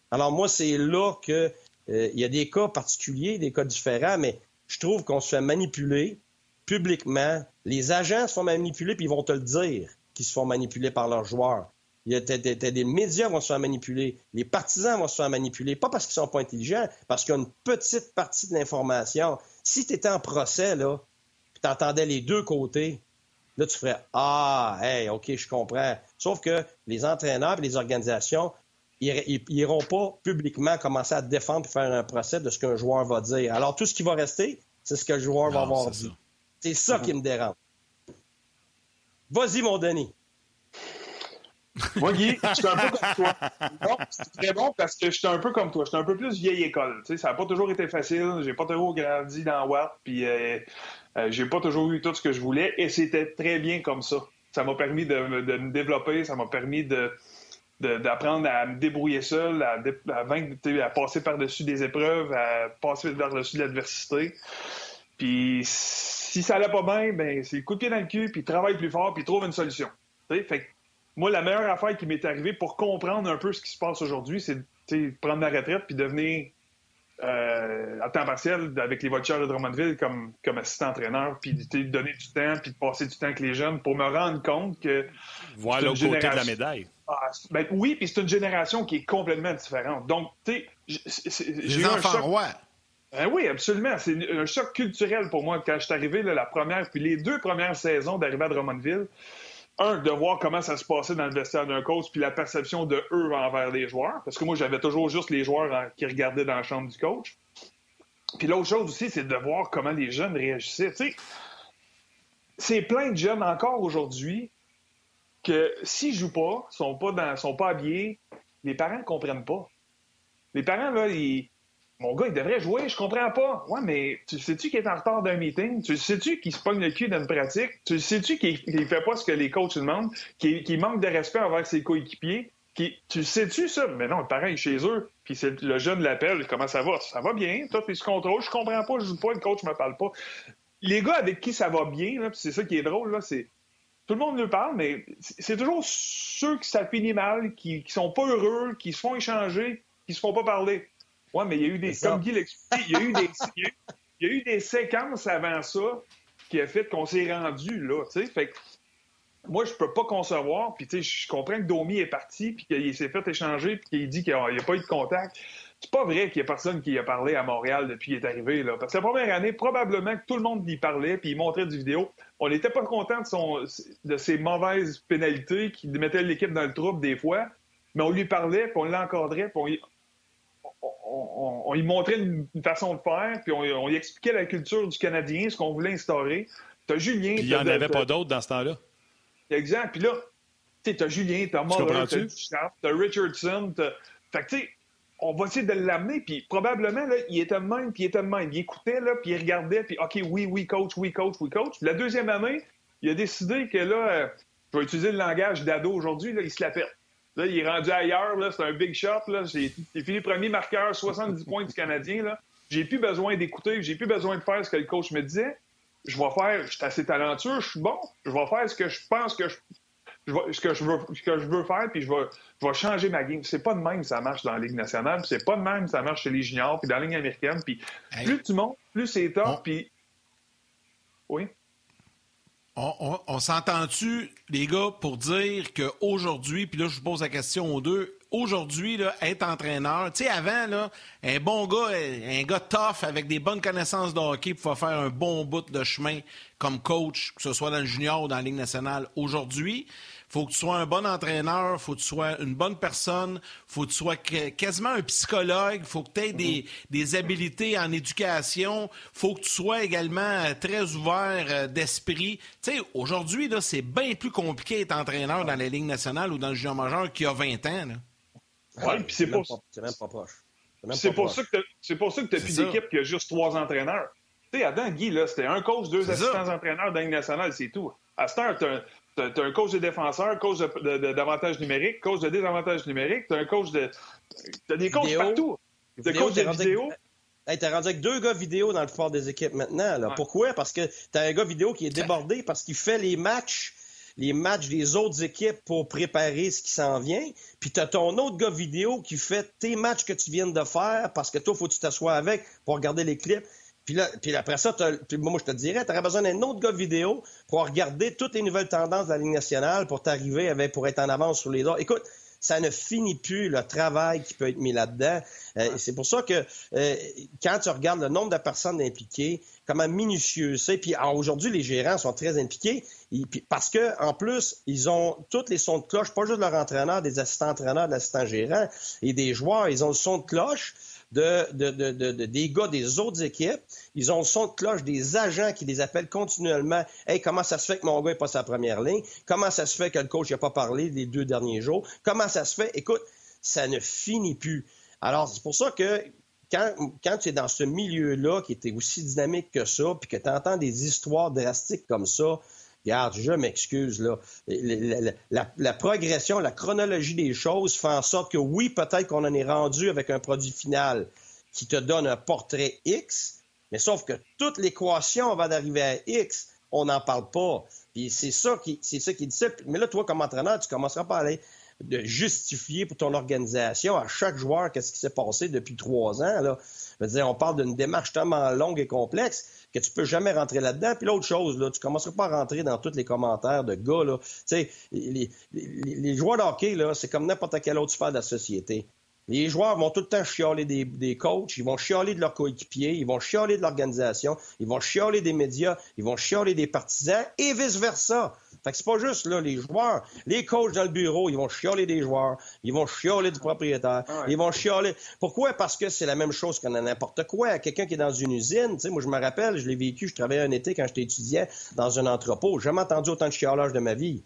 Alors moi, c'est là que euh, il y a des cas particuliers, des cas différents, mais je trouve qu'on se fait manipuler publiquement. Les agents se font manipuler, puis ils vont te le dire qu'ils se font manipuler par leurs joueurs. Il y a des médias vont se faire manipuler, les partisans vont se faire manipuler, pas parce qu'ils sont pas intelligents, parce qu'il y a une petite partie de l'information. Si tu étais en procès, là, puis tu entendais les deux côtés, Là, tu ferais Ah, hey, OK, je comprends. Sauf que les entraîneurs et les organisations, ils n'iront pas publiquement commencer à défendre et faire un procès de ce qu'un joueur va dire. Alors, tout ce qui va rester, c'est ce que le joueur va avoir dit. C'est ça qui me dérange. Vas-y, mon Denis. Moi, Guy, je suis un peu comme toi. c'est très bon parce que je suis un peu comme toi. Je suis un peu plus vieille école. ça n'a pas toujours été facile. J'ai pas toujours grandi dans Watt. Puis euh, euh, j'ai pas toujours eu tout ce que je voulais et c'était très bien comme ça. Ça m'a permis de, me développer, ça m'a permis de, d'apprendre à me débrouiller seul, à, à, passer par-dessus des épreuves, à passer par-dessus de l'adversité. Puis si ça allait pas bien, ben c'est coup de pied dans le cul, puis travaille plus fort, puis trouve une solution. Fait moi, la meilleure affaire qui m'est arrivée pour comprendre un peu ce qui se passe aujourd'hui, c'est de prendre ma retraite puis devenir euh, à temps partiel avec les voitures de Drummondville comme, comme assistant-entraîneur, puis de donner du temps, puis de passer du temps avec les jeunes pour me rendre compte que. Voir le côté de la médaille. Ah, ben, oui, puis c'est une génération qui est complètement différente. Donc, tu sais, j'ai eu un choc. Ben oui, absolument. C'est un choc culturel pour moi quand je suis arrivé la première, puis les deux premières saisons d'arrivée à Drummondville un, de voir comment ça se passait dans le vestiaire d'un coach, puis la perception de eux envers les joueurs. Parce que moi, j'avais toujours juste les joueurs qui regardaient dans la chambre du coach. Puis l'autre chose aussi, c'est de voir comment les jeunes réagissaient. Tu sais, c'est plein de jeunes encore aujourd'hui que s'ils jouent pas, sont pas dans, sont pas habillés, les parents ne comprennent pas. Les parents, là, ils, mon gars, il devrait jouer, je comprends pas. Ouais, mais tu sais-tu qu'il est en retard d'un meeting? Tu sais-tu qu'il se pogne le cul d'une pratique? Tu sais-tu qu'il ne fait pas ce que les coachs demandent? Qu'il manque de respect envers ses coéquipiers? tu sais-tu ça? Mais non, pareil, chez eux. Puis le jeune l'appelle, comment ça va? Ça va bien, toi, puis ce contrôle, je comprends pas, je joue pas, le coach me parle pas. Les gars avec qui ça va bien, c'est ça qui est drôle. Tout le monde nous parle, mais c'est toujours ceux qui ça finit mal, qui, qui sont pas heureux, qui se font échanger, qui se font pas parler. Oui, mais il y a eu des. Comme Guy l'explique, il y a eu des. il, y a eu, des séquences avant ça qui a fait qu'on s'est rendu là. Fait moi, je peux pas concevoir. Puis, tu sais, je comprends que Domi est parti, puis qu'il s'est fait échanger, puis qu'il dit qu'il n'y a, pas eu de contact. C'est pas vrai qu'il y a personne qui a parlé à Montréal depuis qu'il est arrivé. Là. Parce que la première année, probablement que tout le monde y parlait, puis il montrait des vidéos. On n'était pas content de, son, de ses mauvaises pénalités qui mettaient l'équipe dans le trouble des fois, mais on lui parlait, puis on l'encadrait, puis on, on, on, y montrait une, façon de faire, puis on, y expliquait la culture du Canadien, ce qu'on voulait instaurer. T'as Julien. Puis il n'y en avait pas d'autres dans ce temps-là. Exact. Puis là, tu as Julien, t'as Muller, t'as Richardson. Fait que tu sais, on va essayer de l'amener, puis probablement, là, il était de même, puis il était de même. Il écoutait, là, puis il regardait, puis OK, oui, oui, coach, oui, coach, oui, coach. la deuxième année, il a décidé que là, euh, je vais utiliser le langage d'ado aujourd'hui, là, il se la pète. Là, il est rendu ailleurs, là, c'est un big shot. Là. J'ai, fini premier marqueur, 70 points du Canadien. Là. J'ai plus besoin d'écouter, j'ai plus besoin de faire ce que le coach me disait. Je vais faire, je suis assez talentueux, je suis bon, je vais faire ce que je pense que je, ce, que je veux, que je veux faire, puis je vais, je vais changer ma game. C'est pas de même que ça marche dans la Ligue nationale, c'est pas de même que ça marche chez les juniors, puis dans la Ligue américaine. Puis plus tu montes, plus c'est top, puis... Oui? On, s'entend-tu, les gars, pour dire qu'aujourd'hui, puis là, je vous pose la question aux deux, aujourd'hui, être entraîneur, tu sais, avant, là, un bon gars, un gars tough avec des bonnes connaissances de hockey pour faire un bon bout de chemin comme coach, que ce soit dans le junior ou dans la Ligue nationale. Aujourd'hui, faut que tu sois un bon entraîneur, faut que tu sois une bonne personne, faut que tu sois quasiment un psychologue, faut que tu aies des, des, habiletés en éducation, faut que tu sois également euh, très ouvert euh, d'esprit. Tu sais, aujourd'hui, là, c'est bien plus compliqué d'être entraîneur dans la Ligue nationale ou dans le junior majeur qu'il y a 20 ans. Oui, puis c'est pour... même pas proche. C'est pour, ça que c'est pour ça que tu n'as plus d'équipe qui a juste trois entraîneurs. Tu sais, avant, Guy, c'était un coach, deux assistants entraîneurs dans la Ligue nationale, c'est tout. À cette heure, tu as, un coach de défenseur, coach d'avantage numérique, coach de désavantage numérique, tu as un coach de. Tu as des coachs partout. Tu as coach de vidéo. Hey, t'es rendu avec deux gars vidéo dans le fort des équipes maintenant. Là. Pourquoi? Parce que t'as un gars vidéo qui est débordé parce qu'il fait les matchs, les matchs des autres équipes pour préparer ce qui s'en vient. Puis t'as ton autre gars vidéo qui fait tes matchs que tu viens de faire parce que toi, faut que tu t'assoies avec pour regarder les clips. Puis, là, puis après ça, moi, je te dirais, tu aurais besoin d'un autre gars vidéo pour regarder toutes les nouvelles tendances de la Ligue nationale pour t'arriver avec, pour être en avance sur les autres. Écoute, ça ne finit plus le travail qui peut être mis là-dedans. Euh, c'est pour ça que euh, quand tu regardes le nombre de personnes impliquées, comment minutieux c'est, puis aujourd'hui les gérants sont très impliqués parce que en plus ils ont tous les sons de cloche, pas juste leur entraîneur, des assistants entraîneurs, des assistants gérants et des joueurs, ils ont le son de cloche de, des gars des autres équipes. Ils ont le son de cloche des agents qui les appellent continuellement. Hey, comment ça se fait que mon gars n'est pas sa première ligne? Comment ça se fait que le coach n'a pas parlé les deux derniers jours? Comment ça se fait? Écoute, ça ne finit plus. Alors, c'est pour ça que quand, quand, tu es dans ce milieu-là qui était aussi dynamique que ça, puis que tu entends des histoires drastiques comme ça, Regarde, je m'excuse. La, progression, la chronologie des choses fait en sorte que oui, peut-être qu'on en est rendu avec un produit final qui te donne un portrait X, mais sauf que toute l'équation va d'arriver à X, on n'en parle pas. Puis c'est ça qui, c'est ça qui dit ça. Mais là, toi, comme entraîneur, tu commenceras par aller de justifier pour ton organisation à chaque joueur qu'est-ce qui s'est passé depuis trois ans. On parle d'une démarche tellement longue et complexe que tu peux jamais rentrer là-dedans. Puis l'autre chose, là, tu commenceras pas à rentrer dans tous les commentaires de gars. Là. Sais, les, les, joueurs de hockey, là, c'est comme n'importe quelle autre sphère de la société. Les joueurs vont tout le temps chialer des, des coachs, ils vont chialer de leurs coéquipiers, ils vont chialer de l'organisation, ils vont chialer des médias, ils vont chialer des partisans et vice-versa. Fait que c'est pas juste là, les joueurs. Les coachs dans le bureau, ils vont chialer des joueurs, ils vont chialer du propriétaire, ah ils vont chialer. Pourquoi? Parce que c'est la même chose qu'on a n'importe quoi. Quelqu'un qui est dans une usine, tu sais, moi je me rappelle, je l'ai vécu, je travaillais un été quand j'étais étudiant dans un entrepôt. J'ai jamais entendu autant de chialage de ma vie.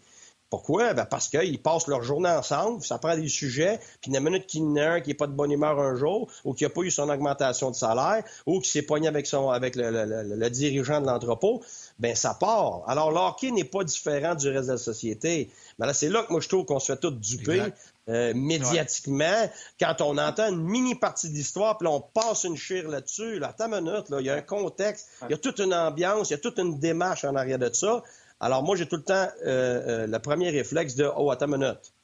Pourquoi? Ben parce qu'ils passent leur journée ensemble, ça prend des sujets, puis une minute qu'il y en a un qui n'est pas de bonne humeur un jour, ou qui n'a pas eu son augmentation de salaire, ou qui s'est pogné avec son avec le, dirigeant de l'entrepôt, ben ça part. Alors, l'hockey n'est pas différent du reste de la société. Mais là, c'est là que moi je trouve qu'on se fait tout duper euh, médiatiquement. Quand on entend une mini partie d'histoire, puis là, on passe une chire là-dessus, là, attends une minute, là, il y a un contexte, il y a toute une ambiance, il y a toute une démarche en arrière de ça. Alors, moi, j'ai tout le temps euh, euh, le premier réflexe de Oh, attends minute.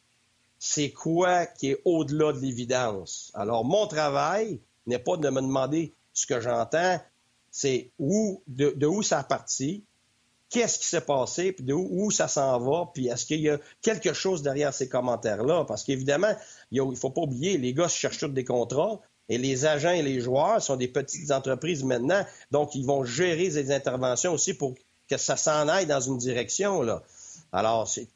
C'est quoi qui est au-delà de l'évidence? Alors, mon travail n'est pas de me demander ce que j'entends, c'est où, de, où ça a parti, qu'est-ce qui s'est passé, puis de où, ça s'en va, puis est-ce qu'il y a quelque chose derrière ces commentaires-là? Parce qu'évidemment, il ne faut pas oublier, les gars cherchent tous des contrats, et les agents et les joueurs sont des petites entreprises maintenant, donc ils vont gérer des interventions aussi pour que ça s'en aille dans une direction. Là. Alors, c'est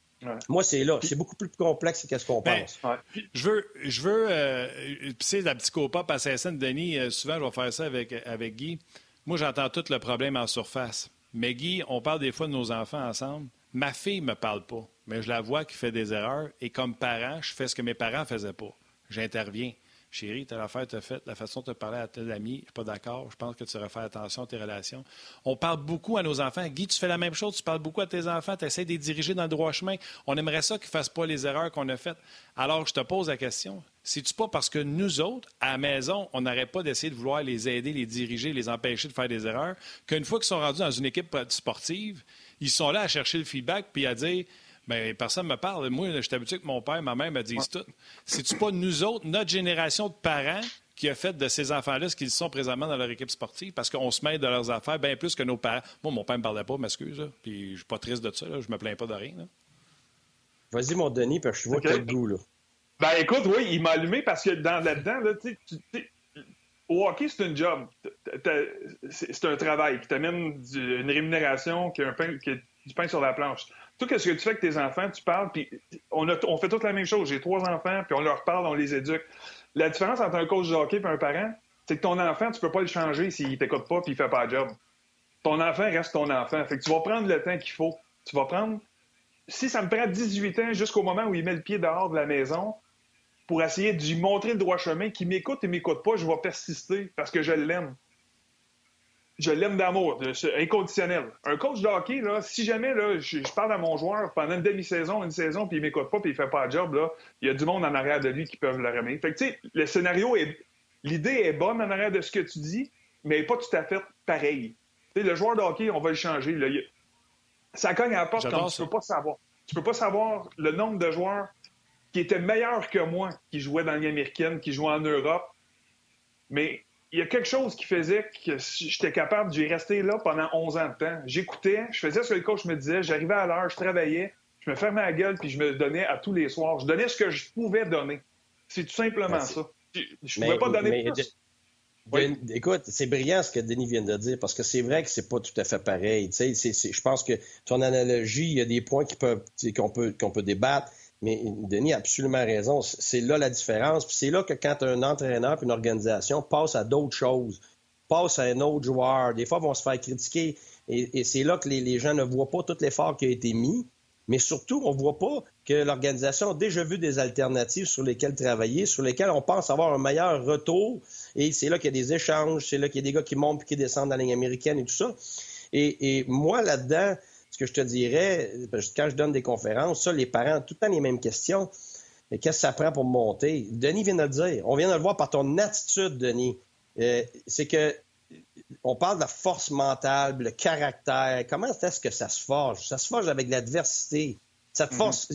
Moi, c'est là. C'est beaucoup plus complexe que ce qu'on ben, pense. Je veux, je veux euh, tu sais, la psychopop à Saint-Denis, euh, souvent, je vais faire ça avec, avec Guy. Moi, j'entends tout le problème en surface. Mais Guy, on parle des fois de nos enfants ensemble. Ma fille me parle pas, mais je la vois qui fait des erreurs. Et comme parent, je fais ce que mes parents faisaient pas. J'interviens. Chérie, telle affaire t'a faite, la façon de te parler à tel ami, je suis pas d'accord, je pense que tu devrais faire attention à tes relations. On parle beaucoup à nos enfants. Guy, tu fais la même chose, tu parles beaucoup à tes enfants, tu essaies de les diriger dans le droit chemin. On aimerait ça qu'ils ne fassent pas les erreurs qu'on a faites. Alors, je te pose la question. C'est-tu pas parce que nous autres, à la maison, on n'arrête pas d'essayer de vouloir les aider, les diriger, les empêcher de faire des erreurs, qu'une fois qu'ils sont rendus dans une équipe sportive, ils sont là à chercher le feedback puis à dire mais ben, personne ne me parle. Moi, je suis habitué que mon père, ma mère me disent tout. C'est-tu pas nous autres, notre génération de parents, qui a fait de ces enfants-là ce qu'ils sont présentement dans leur équipe sportive? Parce qu'on se mêle de leurs affaires bien plus que nos parents. Moi, mon père ne me parlait pas, m'excuse, puis je suis pas triste de ça, là, je me plains pas de rien. Vas-y, mon Denis, parce que je vois okay. quel goût, là. Ben écoute, oui, il m'a allumé parce que dans là-dedans, là, tu au hockey, c'est un job. C'est un travail qui t'amène une rémunération, qui a, un pain, qui a du pain sur la planche. Tout ce que tu fais avec tes enfants, tu parles, puis on, fait toute la même chose. J'ai trois enfants, puis on leur parle, on les éduque. La différence entre un coach de hockey et un parent, c'est que ton enfant, tu peux pas le changer s'il t'écoute pas puis il fait pas le job. Ton enfant reste ton enfant. Fait que tu vas prendre le temps qu'il faut. Tu vas prendre... Si ça me prend 18 ans jusqu'au moment où il met le pied dehors de la maison pour essayer de lui montrer le droit chemin, qu'il m'écoute et m'écoute pas, je vais persister parce que je l'aime je l'aime d'amour, inconditionnel. Un coach de hockey, là, si jamais là, je, parle à mon joueur pendant une demi-saison, une saison, puis il m'écoute pas, puis il fait pas le job, là, il y a du monde en arrière de lui qui peuvent le remettre. Fait que, tu sais, le scénario est. L'idée est bonne en arrière de ce que tu dis, mais pas tout à fait pareil. Tu sais, le joueur de hockey, on va le changer. Là. Ça cogne à la porte comme tu peux pas savoir. Tu peux pas savoir le nombre de joueurs qui étaient meilleurs que moi, qui jouaient dans l'Union américaine, qui jouaient en Europe. Mais il y a quelque chose qui faisait que j'étais capable d'y rester là pendant 11 ans de temps. J'écoutais, je faisais ce que le coach me disait, j'arrivais à l'heure, je travaillais, je me fermais la gueule, puis je me donnais à tous les soirs. Je donnais ce que je pouvais donner. C'est tout simplement ça. Je ne pouvais pas donner plus. Écoute, c'est brillant ce que Denis vient de dire, parce que c'est vrai que c'est pas tout à fait pareil. je pense que ton analogie, il y a des points qu'on peut, qu'on peut débattre. Mais Denis a absolument raison. C'est là la différence. Puis c'est là que quand un entraîneur et une organisation passe à d'autres choses, passe à un autre joueur, des fois vont se faire critiquer. Et, c'est là que les, gens ne voient pas tout l'effort qui a été mis. Mais surtout, on ne voit pas que l'organisation a déjà vu des alternatives sur lesquelles travailler, sur lesquelles on pense avoir un meilleur retour. Et c'est là qu'il y a des échanges, c'est là qu'il y a des gars qui montent et qui descendent dans la ligne américaine et tout ça. et moi, là-dedans, ce que je te dirais, quand je donne des conférences, ça, les parents, tout le temps les mêmes questions. Mais qu'est-ce que ça prend pour monter? Denis vient de le dire. On vient de le voir par ton attitude, Denis. Euh, c'est que on parle de la force mentale, le caractère. Comment est-ce que ça se forge? Ça se forge avec l'adversité. Cette mm-hmm. force.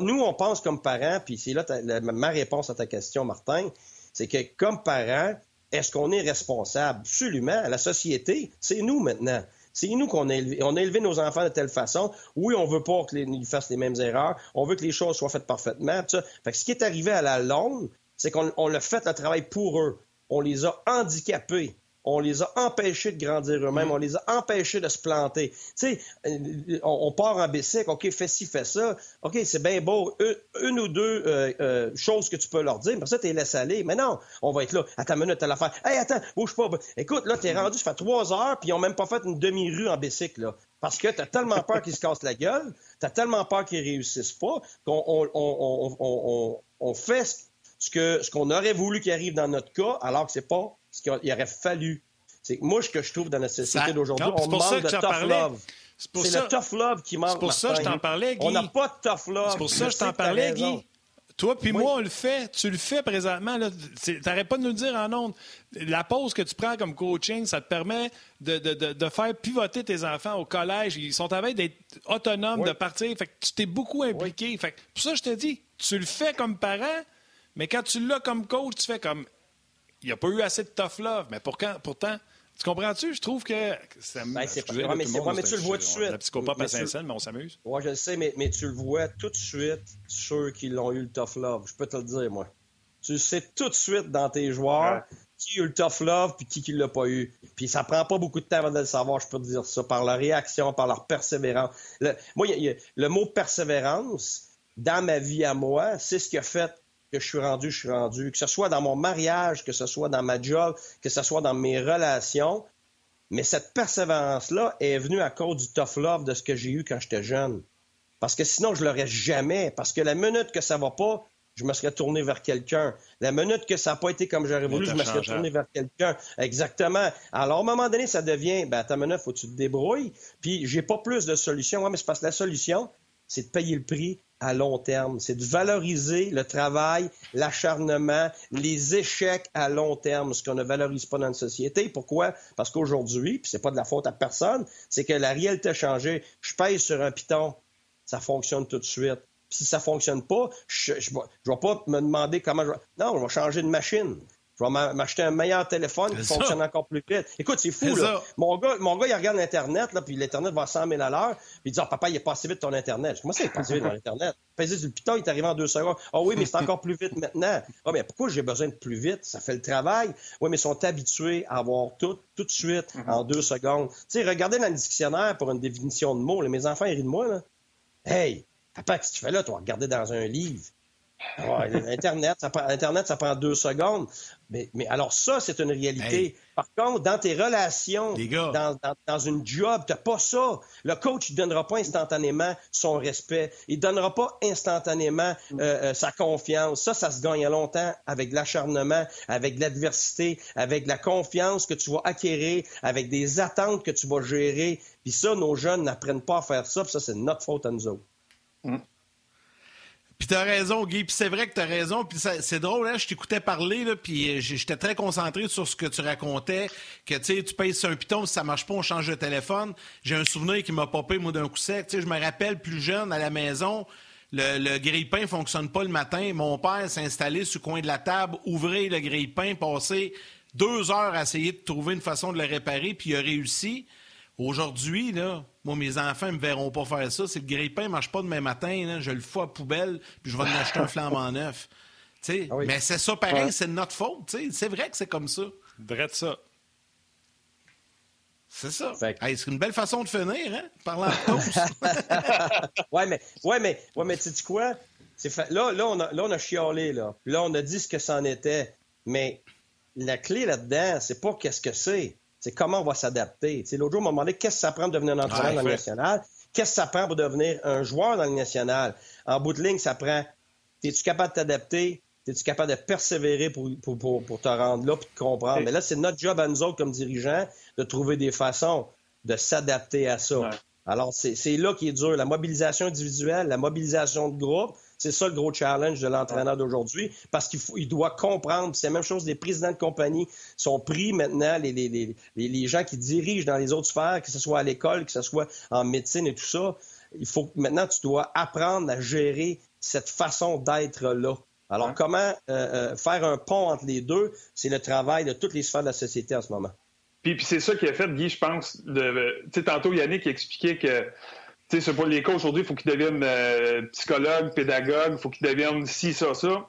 nous, on pense comme parents, puis c'est là ma réponse à ta question, Martin, c'est que comme parents, est-ce qu'on est responsable? Absolument. La société, c'est nous maintenant. C'est nous qu'on a élevé. Nos enfants de telle façon. Oui, on veut pas qu'ils fassent les mêmes erreurs. On veut que les choses soient faites parfaitement. Ce qui est arrivé à la longue, c'est qu'on a fait le travail pour eux. On les a handicapés on les a empêchés de grandir eux-mêmes, mm. on les a empêchés de se planter. Tu sais, euh, on, part en bicycle, OK, fais ci, fais ça. OK, c'est bien beau, une, ou deux euh, euh, choses que tu peux leur dire, mais ça, tu les laisses aller. Mais non, on va être là. Attends une minute, à l'affaire. Hey, attends, bouge pas. Écoute, là, t'es rendu, ça fait trois heures, puis ils ont même pas fait une demi-rue en bicycle, là. Parce que tu as tellement peur qu'ils se cassent la gueule, tu as tellement peur qu'ils réussissent pas, qu'on on, fait ce qu'on ce qu'on aurait voulu qu'il arrive dans notre cas, alors que c'est pas qu'il aurait fallu. C'est moi, ce que je trouve dans notre société d'aujourd'hui, on manque de tough love. C'est le tough love qui manque. C'est pour ça que je t'en parlais, Guy. On n'a pas de tough love. C'est pour ça que je t'en parlais, Guy. Toi puis moi, on le fait. Tu le fais présentement. Tu n'arrêtes pas de nous dire en ondes. La pause que tu prends comme coaching, ça te permet de, de, de, faire pivoter tes enfants au collège. Ils sont à veille d'être autonomes, de partir. Fait que tu t'es beaucoup impliqué. Fait que pour ça, je te dis, tu le fais comme parent, mais quand tu l'as comme coach, tu fais comme. Il n'y a pas eu assez de tough love. Mais pourtant, tu comprends-tu? Je trouve que. Ça ben, c'est pas... mais, mais tu le vois tout de suite. La psychopathe à Saint-Saëns, mais on s'amuse. Oui, je le sais, mais, mais tu le vois tout de suite, ceux qui l'ont eu le tough love. Je peux te le dire, moi. Tu le sais tout de suite dans tes joueurs qui a eu le tough love puis qui ne l'a pas eu. Puis ça prend pas beaucoup de temps avant de le savoir, je peux te dire ça, par leur réaction, par leur persévérance. moi, le mot persévérance, dans ma vie à moi, c'est ce qui a fait que je suis rendu, je suis rendu, que ce soit dans mon mariage, que ce soit dans ma job, que ce soit dans mes relations. Mais cette persévérance-là est venue à cause du tough love de ce que j'ai eu quand j'étais jeune. Parce que sinon, je l'aurais jamais. Parce que la minute que ça va pas, je me serais tourné vers quelqu'un. La minute que ça n'a pas été comme j'aurais voulu, je me serais tourné vers quelqu'un. Exactement. Alors, à un moment donné, ça devient, ben, ta minute, faut que tu te débrouilles. Puis, j'ai pas plus de solutions. Ouais, mais c'est parce que la solution, c'est de payer le prix à long terme. C'est de valoriser le travail, l'acharnement, les échecs à long terme, ce qu'on ne valorise pas dans une société. Pourquoi? Parce qu'aujourd'hui, puis c'est pas de la faute à personne, c'est que la réalité a changé. Je paye sur un piton, ça fonctionne tout de suite. Si ça fonctionne pas, je ne vais pas me demander comment je vais... Non, je vais changer de machine. Je vais m'acheter un meilleur téléphone qui fonctionne encore plus vite. Écoute, c'est fou, là. Mon gars, mon gars, il regarde l'Internet, là, puis l'Internet va à 100 000 à l'heure, puis il dit, oh, papa, il est passé vite ton Internet. Comment ça, il est passé vite l'Internet? Il dit, le piton, il est arrivé en deux secondes. Ah oh, oui, mais c'est encore plus vite maintenant. Ah, oh, mais pourquoi j'ai besoin de plus vite? Ça fait le travail. Oui, mais ils sont habitués à avoir tout, tout de suite, mm-hmm. en deux secondes. Tu sais, regardez dans le dictionnaire pour une définition de mots. mes enfants, ils rient de moi, là. Hey, papa, qu'est-ce que tu fais là? Tu vas regarder dans un livre. Internet, ça prend, Internet, ça prend deux secondes. Mais, mais alors ça, c'est une réalité. Par contre, dans tes relations, dans, dans, une job, tu pas ça. Le coach ne donnera pas instantanément son respect. Il ne donnera pas instantanément euh, euh, sa confiance. Ça, ça se gagne à longtemps avec l'acharnement, avec l'adversité, avec la confiance que tu vas acquérir, avec des attentes que tu vas gérer. Puis ça, nos jeunes n'apprennent pas à faire ça. Puis ça, c'est notre faute à nous autres. Mm. Puis t'as raison, Guy. Puis c'est vrai que t'as raison. Puis c'est drôle, hein? Je t'écoutais parler, là, puis euh, j'étais très concentré sur ce que tu racontais. Que, tu sais, tu payes sur un piton, si ça marche pas, on change de téléphone. J'ai un souvenir qui m'a popé, moi, d'un coup sec. Tu sais, je me rappelle, plus jeune, à la maison, le, le grille-pain fonctionne pas le matin. Mon père s'est installé sur le coin de la table, ouvrir le grille-pain, passer deux heures à essayer de trouver une façon de le réparer, puis il a réussi. Aujourd'hui, là, moi, mes enfants ne me verront pas faire ça. C'est le grille-pain ne marche pas demain matin. je le fous à poubelle, puis je vais en acheter un flambant neuf. Ah mais c'est ça pareil, c'est notre faute. C'est vrai que c'est comme ça. Drette ça. C'est ça. c'est une belle façon de finir, hein? Parlant de tous. ouais, mais, ouais, mais, ouais, mais tu dis quoi? Là, là, on a, là, on a chialé, là. Là, on a dit ce que c'en était. Mais la clé là-dedans, c'est pas qu'est-ce que c'est c'est comment on va s'adapter. L'autre jour, on m'a demandé qu'est-ce que ça prend pour devenir un entraîneur dans le national? Qu'est-ce que ça prend pour devenir un joueur dans le national? En bout de ligne, ça prend es-tu capable de t'adapter? Es-tu capable de persévérer pour, pour, pour, te rendre là et de comprendre? Mais là, c'est notre job à nous autres comme dirigeants de trouver des façons de s'adapter à ça. Alors, c'est là qui est dur. La mobilisation individuelle, la mobilisation de groupe, c'est ça le gros challenge de l'entraîneur d'aujourd'hui, parce qu'il il doit comprendre. C'est la même chose, les présidents de compagnie sont pris maintenant, les, les, les, gens qui dirigent dans les autres sphères, que ce soit à l'école, que ce soit en médecine et tout ça. Il faut maintenant, tu dois apprendre à gérer cette façon d'être là. Alors, comment euh, euh, faire un pont entre les deux, c'est le travail de toutes les sphères de la société en ce moment. Puis, puis c'est ça qui a fait, Guy, je pense. De, tantôt, Yannick expliquait que tu sais, pour les coachs aujourd'hui, il faut qu'ils deviennent euh, psychologues, pédagogues, il faut qu'ils deviennent ci, ça, ça.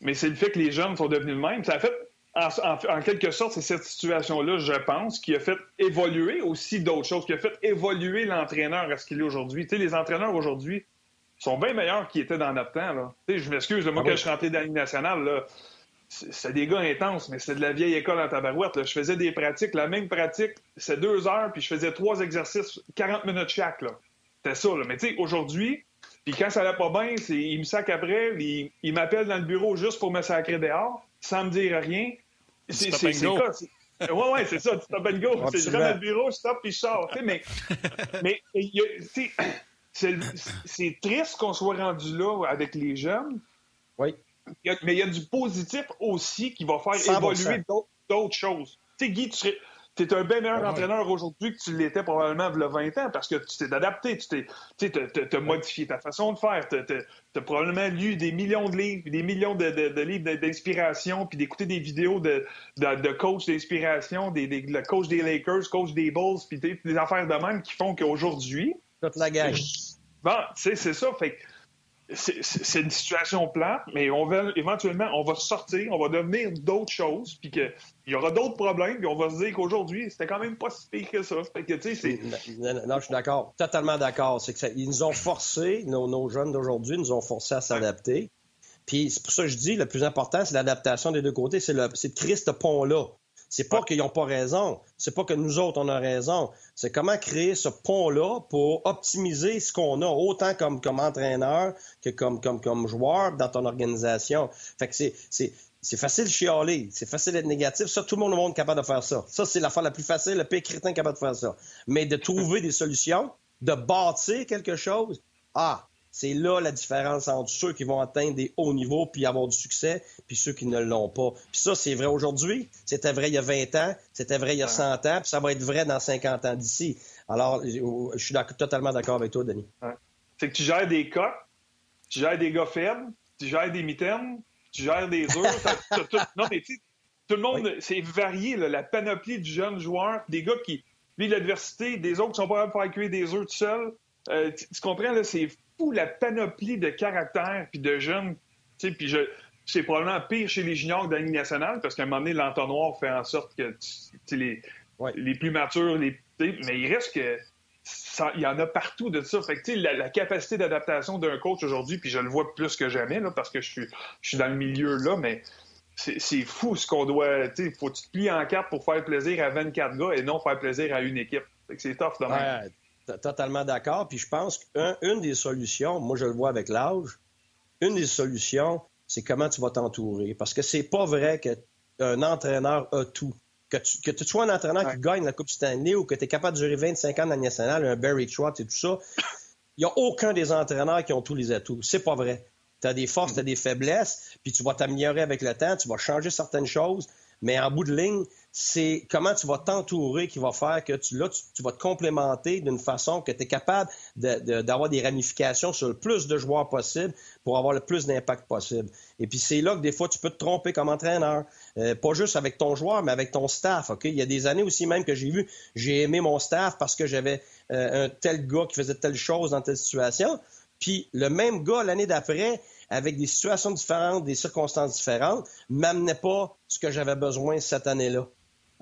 Mais c'est le fait que les jeunes sont devenus le même. Ça a fait, en, quelque sorte, c'est cette situation-là, je pense, qui a fait évoluer aussi d'autres choses, qui a fait évoluer l'entraîneur à ce qu'il est aujourd'hui. Tu sais, les entraîneurs aujourd'hui sont bien meilleurs qu'ils étaient dans notre temps. Là. Tu sais, je m'excuse, moi, ah quand je suis rentré dans la Ligue nationale, là, c'est des gars intenses, mais c'est de la vieille école en tabarouette. Je faisais des pratiques, la même pratique, c'est deux heures, puis je faisais trois exercices, 40 minutes chaque. C'était ça. Là. Mais tu sais, aujourd'hui, puis quand ça allait pas bien, il me sac après, il, il m'appelle dans le bureau juste pour me sacrer dehors, sans me dire rien. C'est quoi? Ouais, ouais, c'est ça, tu stop and go. C'est je rentre dans le bureau, je stop puis je sors. mais mais c'est triste qu'on soit rendu là avec les jeunes. Oui mais il y a du positif aussi qui va faire évoluer d'autres choses. Tu sais, Guy, tu es un bien meilleur entraîneur aujourd'hui que tu l'étais probablement il y a 20 ans parce que tu t'es adapté, tu t'es, modifié ta façon de faire, tu as, probablement lu des millions de livres, des millions de, livres d'inspiration, puis d'écouter des vidéos de, de, coach d'inspiration, des, des, le coach des Lakers, coach des Bulls, puis des affaires de même qui font qu'aujourd'hui... Toute la gang. Bon, tu sais, c'est ça. Fait c'est une situation plate, mais on va éventuellement, on va sortir, on va devenir d'autres choses, puis qu'il y aura d'autres problèmes, puis on va se dire qu'aujourd'hui, c'était quand même pas si pire que ça. non, je suis d'accord, totalement d'accord. C'est que ils nous ont forcés, nos, jeunes d'aujourd'hui nous ont forcés à s'adapter. Puis c'est pour ça que je dis, le plus important, c'est l'adaptation des deux côtés. C'est de créer ce pont-là. C'est pas qu'ils n'ont pas raison. C'est pas que nous autres, on a raison. C'est comment créer ce pont-là pour optimiser ce qu'on a, autant comme, comme entraîneur que comme, comme, comme joueur dans ton organisation. Fait que c'est, c'est, c'est facile de chialer, c'est facile d'être négatif. Ça, tout le monde au monde est capable de faire ça. Ça, c'est la fois la plus facile, le pire crétin est capable de faire ça. Mais de trouver des solutions, de bâtir quelque chose, ah, c'est là la différence entre ceux qui vont atteindre des hauts niveaux puis avoir du succès, puis ceux qui ne l'ont pas. Puis ça, c'est vrai aujourd'hui, c'était vrai il y a 20 ans, c'était vrai il y a 100 ans, puis ça va être vrai dans 50 ans d'ici. Alors, je suis totalement d'accord avec toi, Denis. C'est que tu gères des cas, tu gères des gars faibles, tu gères des mitaines, tu gères des œufs. non, mais tu tout le monde, c'est varié, la panoplie du jeune joueur, des gars qui vivent l'adversité, des autres qui sont pas capables de faire cuire des œufs tout seuls. Euh, tu, tu, comprends, là, c'est la panoplie de caractères puis de jeunes. Puis je, c'est probablement pire chez les juniors que dans la nationale parce qu'à un moment donné, l'entonnoir fait en sorte que les, les plus matures, les, mais il reste que il y en a partout de ça. Fait que, la, la capacité d'adaptation d'un coach aujourd'hui, puis je le vois plus que jamais là, parce que je suis, je suis dans le milieu là, mais c'est fou ce qu'on doit. Il faut que tu te plies en quatre pour faire plaisir à 24 gars et non faire plaisir à une équipe. C'est tough de même. Totalement d'accord. Puis je pense qu'une des solutions, moi je le vois avec l'âge, une des solutions, c'est comment tu vas t'entourer. Parce que c'est pas vrai qu'un entraîneur a tout. Que tu, que tu sois un entraîneur qui gagne la Coupe Stanley ou que tu es capable de durer 25 ans dans la nationale, un Barry Trotz et tout ça, il n'y a aucun des entraîneurs qui ont tous les atouts. C'est pas vrai. Tu as des forces, tu as des faiblesses, puis tu vas t'améliorer avec le temps, tu vas changer certaines choses, mais en bout de ligne, c'est comment tu vas t'entourer qui va faire que tu, là, tu, vas te complémenter d'une façon que tu es capable d'avoir des ramifications sur le plus de joueurs possible pour avoir le plus d'impact possible. Et puis c'est là que des fois tu peux te tromper comme entraîneur, euh, pas juste avec ton joueur, mais avec ton staff. Ok, il y a des années aussi même que j'ai vu, j'ai aimé mon staff parce que j'avais euh, un tel gars qui faisait telle chose dans telle situation. Puis le même gars l'année d'après, avec des situations différentes, des circonstances différentes, m'amenait pas ce que j'avais besoin cette année-là.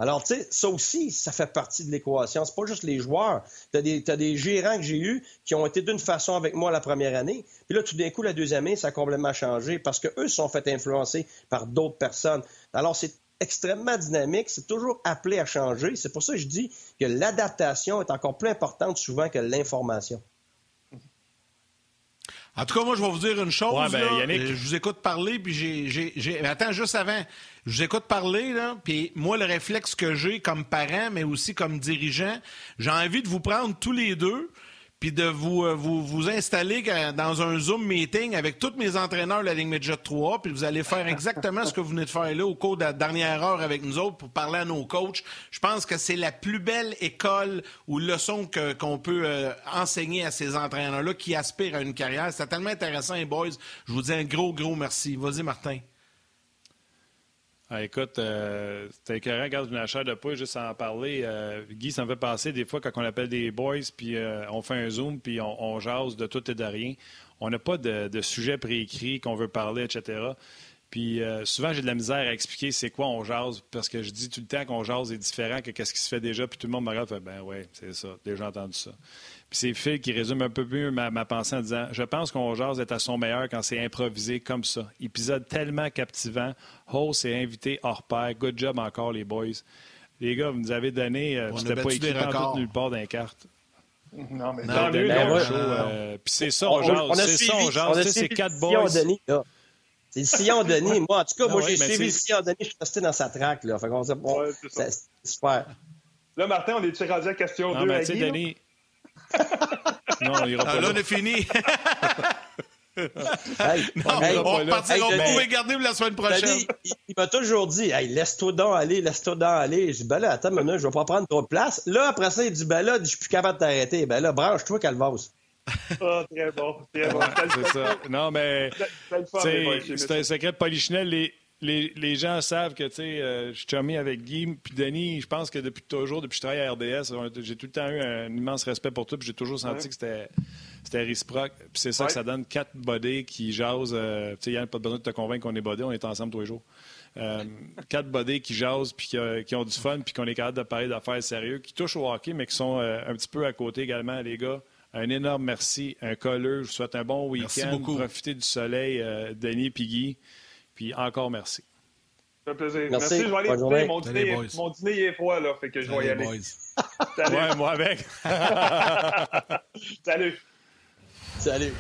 Alors, tu sais, ça aussi, ça fait partie de l'équation. C'est pas juste les joueurs. Tu as, des gérants que j'ai eus qui ont été d'une façon avec moi la première année. Puis là, tout d'un coup, la deuxième année, ça a complètement changé parce qu'eux se sont fait influencer par d'autres personnes. Alors, c'est extrêmement dynamique. C'est toujours appelé à changer. C'est pour ça que je dis que l'adaptation est encore plus importante souvent que l'information. En tout cas, moi, je vais vous dire une chose. Ben, je vous écoute parler, puis j'ai. Attends, juste avant. Je vous écoute parler, là, puis moi, le réflexe que j'ai comme parent, mais aussi comme dirigeant, j'ai envie de vous prendre tous les deux, puis de vous, euh, vous, vous installer dans un Zoom meeting avec tous mes entraîneurs de la Ligue Midget 3, puis vous allez faire exactement ce que vous venez de faire là au cours de la dernière heure avec nous autres pour parler à nos coachs. Je pense que c'est la plus belle école ou leçon qu'on peut euh, enseigner à ces entraîneurs-là qui aspirent à une carrière. C'est tellement intéressant, les boys. Je vous dis un gros, gros merci. Vas-y, Martin. Ah, écoute, euh, écœurant, regarde une chair de poule juste en parler. Euh, Guy, ça me fait passer des fois quand on appelle des boys, puis euh, on fait un zoom, puis on, jase de tout et de rien. On n'a pas de, sujet préécrit qu'on veut parler, etc. Puis euh, souvent, j'ai de la misère à expliquer c'est quoi on jase, parce que je dis tout le temps qu'on jase est différent que ce qui se fait déjà, puis tout le monde me regarde ben ouais, c'est ça, déjà entendu ça. Puis c'est Phil qui résume un peu mieux ma, pensée en disant Je pense qu'on jase est à son meilleur quand c'est improvisé comme ça. Épisode tellement captivant. Host et invité hors pair. Good job encore, les boys. Les gars, vous nous avez donné. Euh, c'était pas écrit en nulle part d'un carte. Non, mais tant mieux. Euh, puis c'est ça, on jase. C'est ça, on jase. C'est quatre boys. C'est le sillon Denis. Moi, en tout cas, ah moi, j'ai suivi le sillon Denis. Je suis resté dans sa traque. Là. Fait qu'on bon, c'est super. Là, Martin, on est-tu rendu à question non, 2 mais tu sais, Denis... non, il ira pas ah, là. on est fini. hey, non, hey, on partira, hey, on pouvait garder la semaine prochaine? Denis, il, m'a toujours dit, hey, laisse-toi donc aller, laisse-toi donc aller. Je dis, ben là, attends, maintenant, je vais pas prendre trop de place. Là, après ça, il dit, ben là, je suis plus capable de t'arrêter. Ben là, branche-toi, Calvas. Ah, très bon. Très bon. c'est ça. Non, mais c'est un secret de Polichinelle. Les, les, les, gens savent que euh, je suis chumé avec Guy puis Denis. Je pense que depuis toujours, depuis que je travaille à RDS, j'ai tout le temps eu un immense respect pour tout. J'ai toujours senti que c'était c'était réciproque. Puis c'est ça que ça donne quatre bodés qui jasent. Euh, tu sais, Yann, pas besoin de te convaincre qu'on est bodés, on est ensemble tous les jours. Euh, quatre bodés qui jasent, puis qui, ont du fun, puis qu'on est capable de parler d'affaires sérieuses, qui touchent au hockey, mais qui sont un petit peu à côté également, les gars. Un énorme merci, un colleux. Je vous souhaite un bon week-end. Profitez du soleil, euh, Denis Piggy. Puis encore merci. Ça fait plaisir. Merci. merci je vais aller écouter. Mon dîner, mon dîner est froid, là. Fait que je vais y aller. Salut. Ouais, moi avec. Salut. Salut.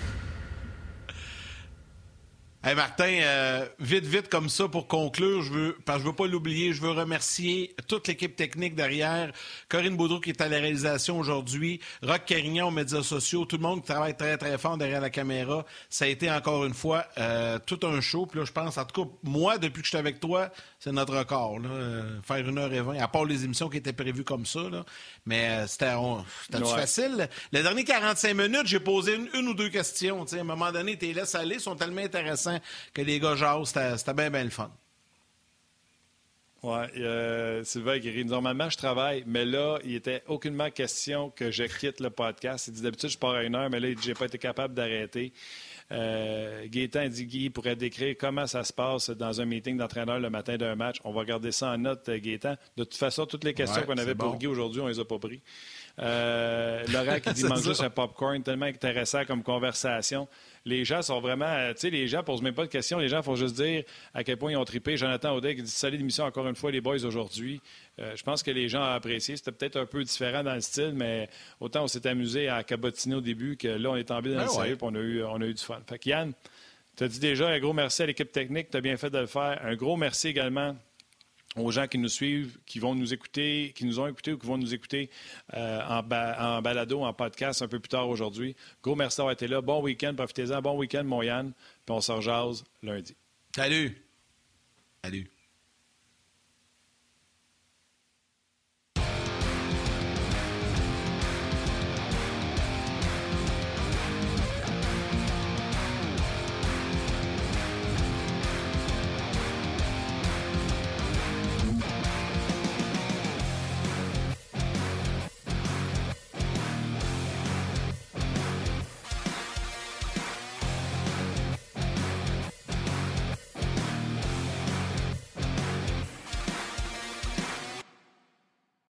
Hey Martin, euh, vite, vite comme ça pour conclure, je veux, parce que je veux pas l'oublier, je veux remercier toute l'équipe technique derrière, Corinne Baudreau qui est à la réalisation aujourd'hui, Rock Carignan aux médias sociaux, tout le monde qui travaille très très fort derrière la caméra. Ça a été encore une fois euh, tout un show. Puis là, je pense, en tout cas, moi, depuis que je suis avec toi, c'est notre record. Là, euh, faire une heure et vingt, à part les émissions qui étaient prévues comme ça. Là. Mais c'était facile? Les derniers 45 minutes, j'ai posé une, ou deux questions. À un moment donné, tes laisses aller sont tellement intéressants que les gars jasent. C'était bien, bien le fun. Oui, euh, Sylvain qui Normalement, je travaille, mais là, il n'était aucunement question que je quitte le podcast. Il dit d'habitude, je pars à une heure, mais là, je n'ai pas été capable d'arrêter. Euh, Gaétan dit Guy pourrait décrire comment ça se passe dans un meeting d'entraîneur le matin d'un match. On va garder ça en note, euh, Gaétan. De toute façon, toutes les questions qu'on avait pour Guy aujourd'hui, on les a pas pris. Euh, Laurent qui dit mange juste un popcorn, tellement intéressant comme conversation les gens sont vraiment. Tu sais, les gens posent même pas de questions. Les gens font juste dire à quel point ils ont trippé. Jonathan Audet qui dit Salut d'émission encore une fois, les boys, aujourd'hui. Euh, je pense que les gens ont apprécié. C'était peut-être un peu différent dans le style, mais autant on s'est amusé à cabotiner au début que là, on est tombé dans ben le sérieux et on, a eu, on a eu du fun. Fait que Yann, tu as dit déjà un gros merci à l'équipe technique. Tu as bien fait de le faire. Un gros merci également aux gens qui nous suivent, qui vont nous écouter, qui nous ont écoutés ou qui vont nous écouter euh, en, en, balado, en podcast un peu plus tard aujourd'hui. Gros merci d'avoir été là. Bon week-end, profitez-en. Bon week-end, mon Yann. Puis on se rejase lundi. Salut. Salut.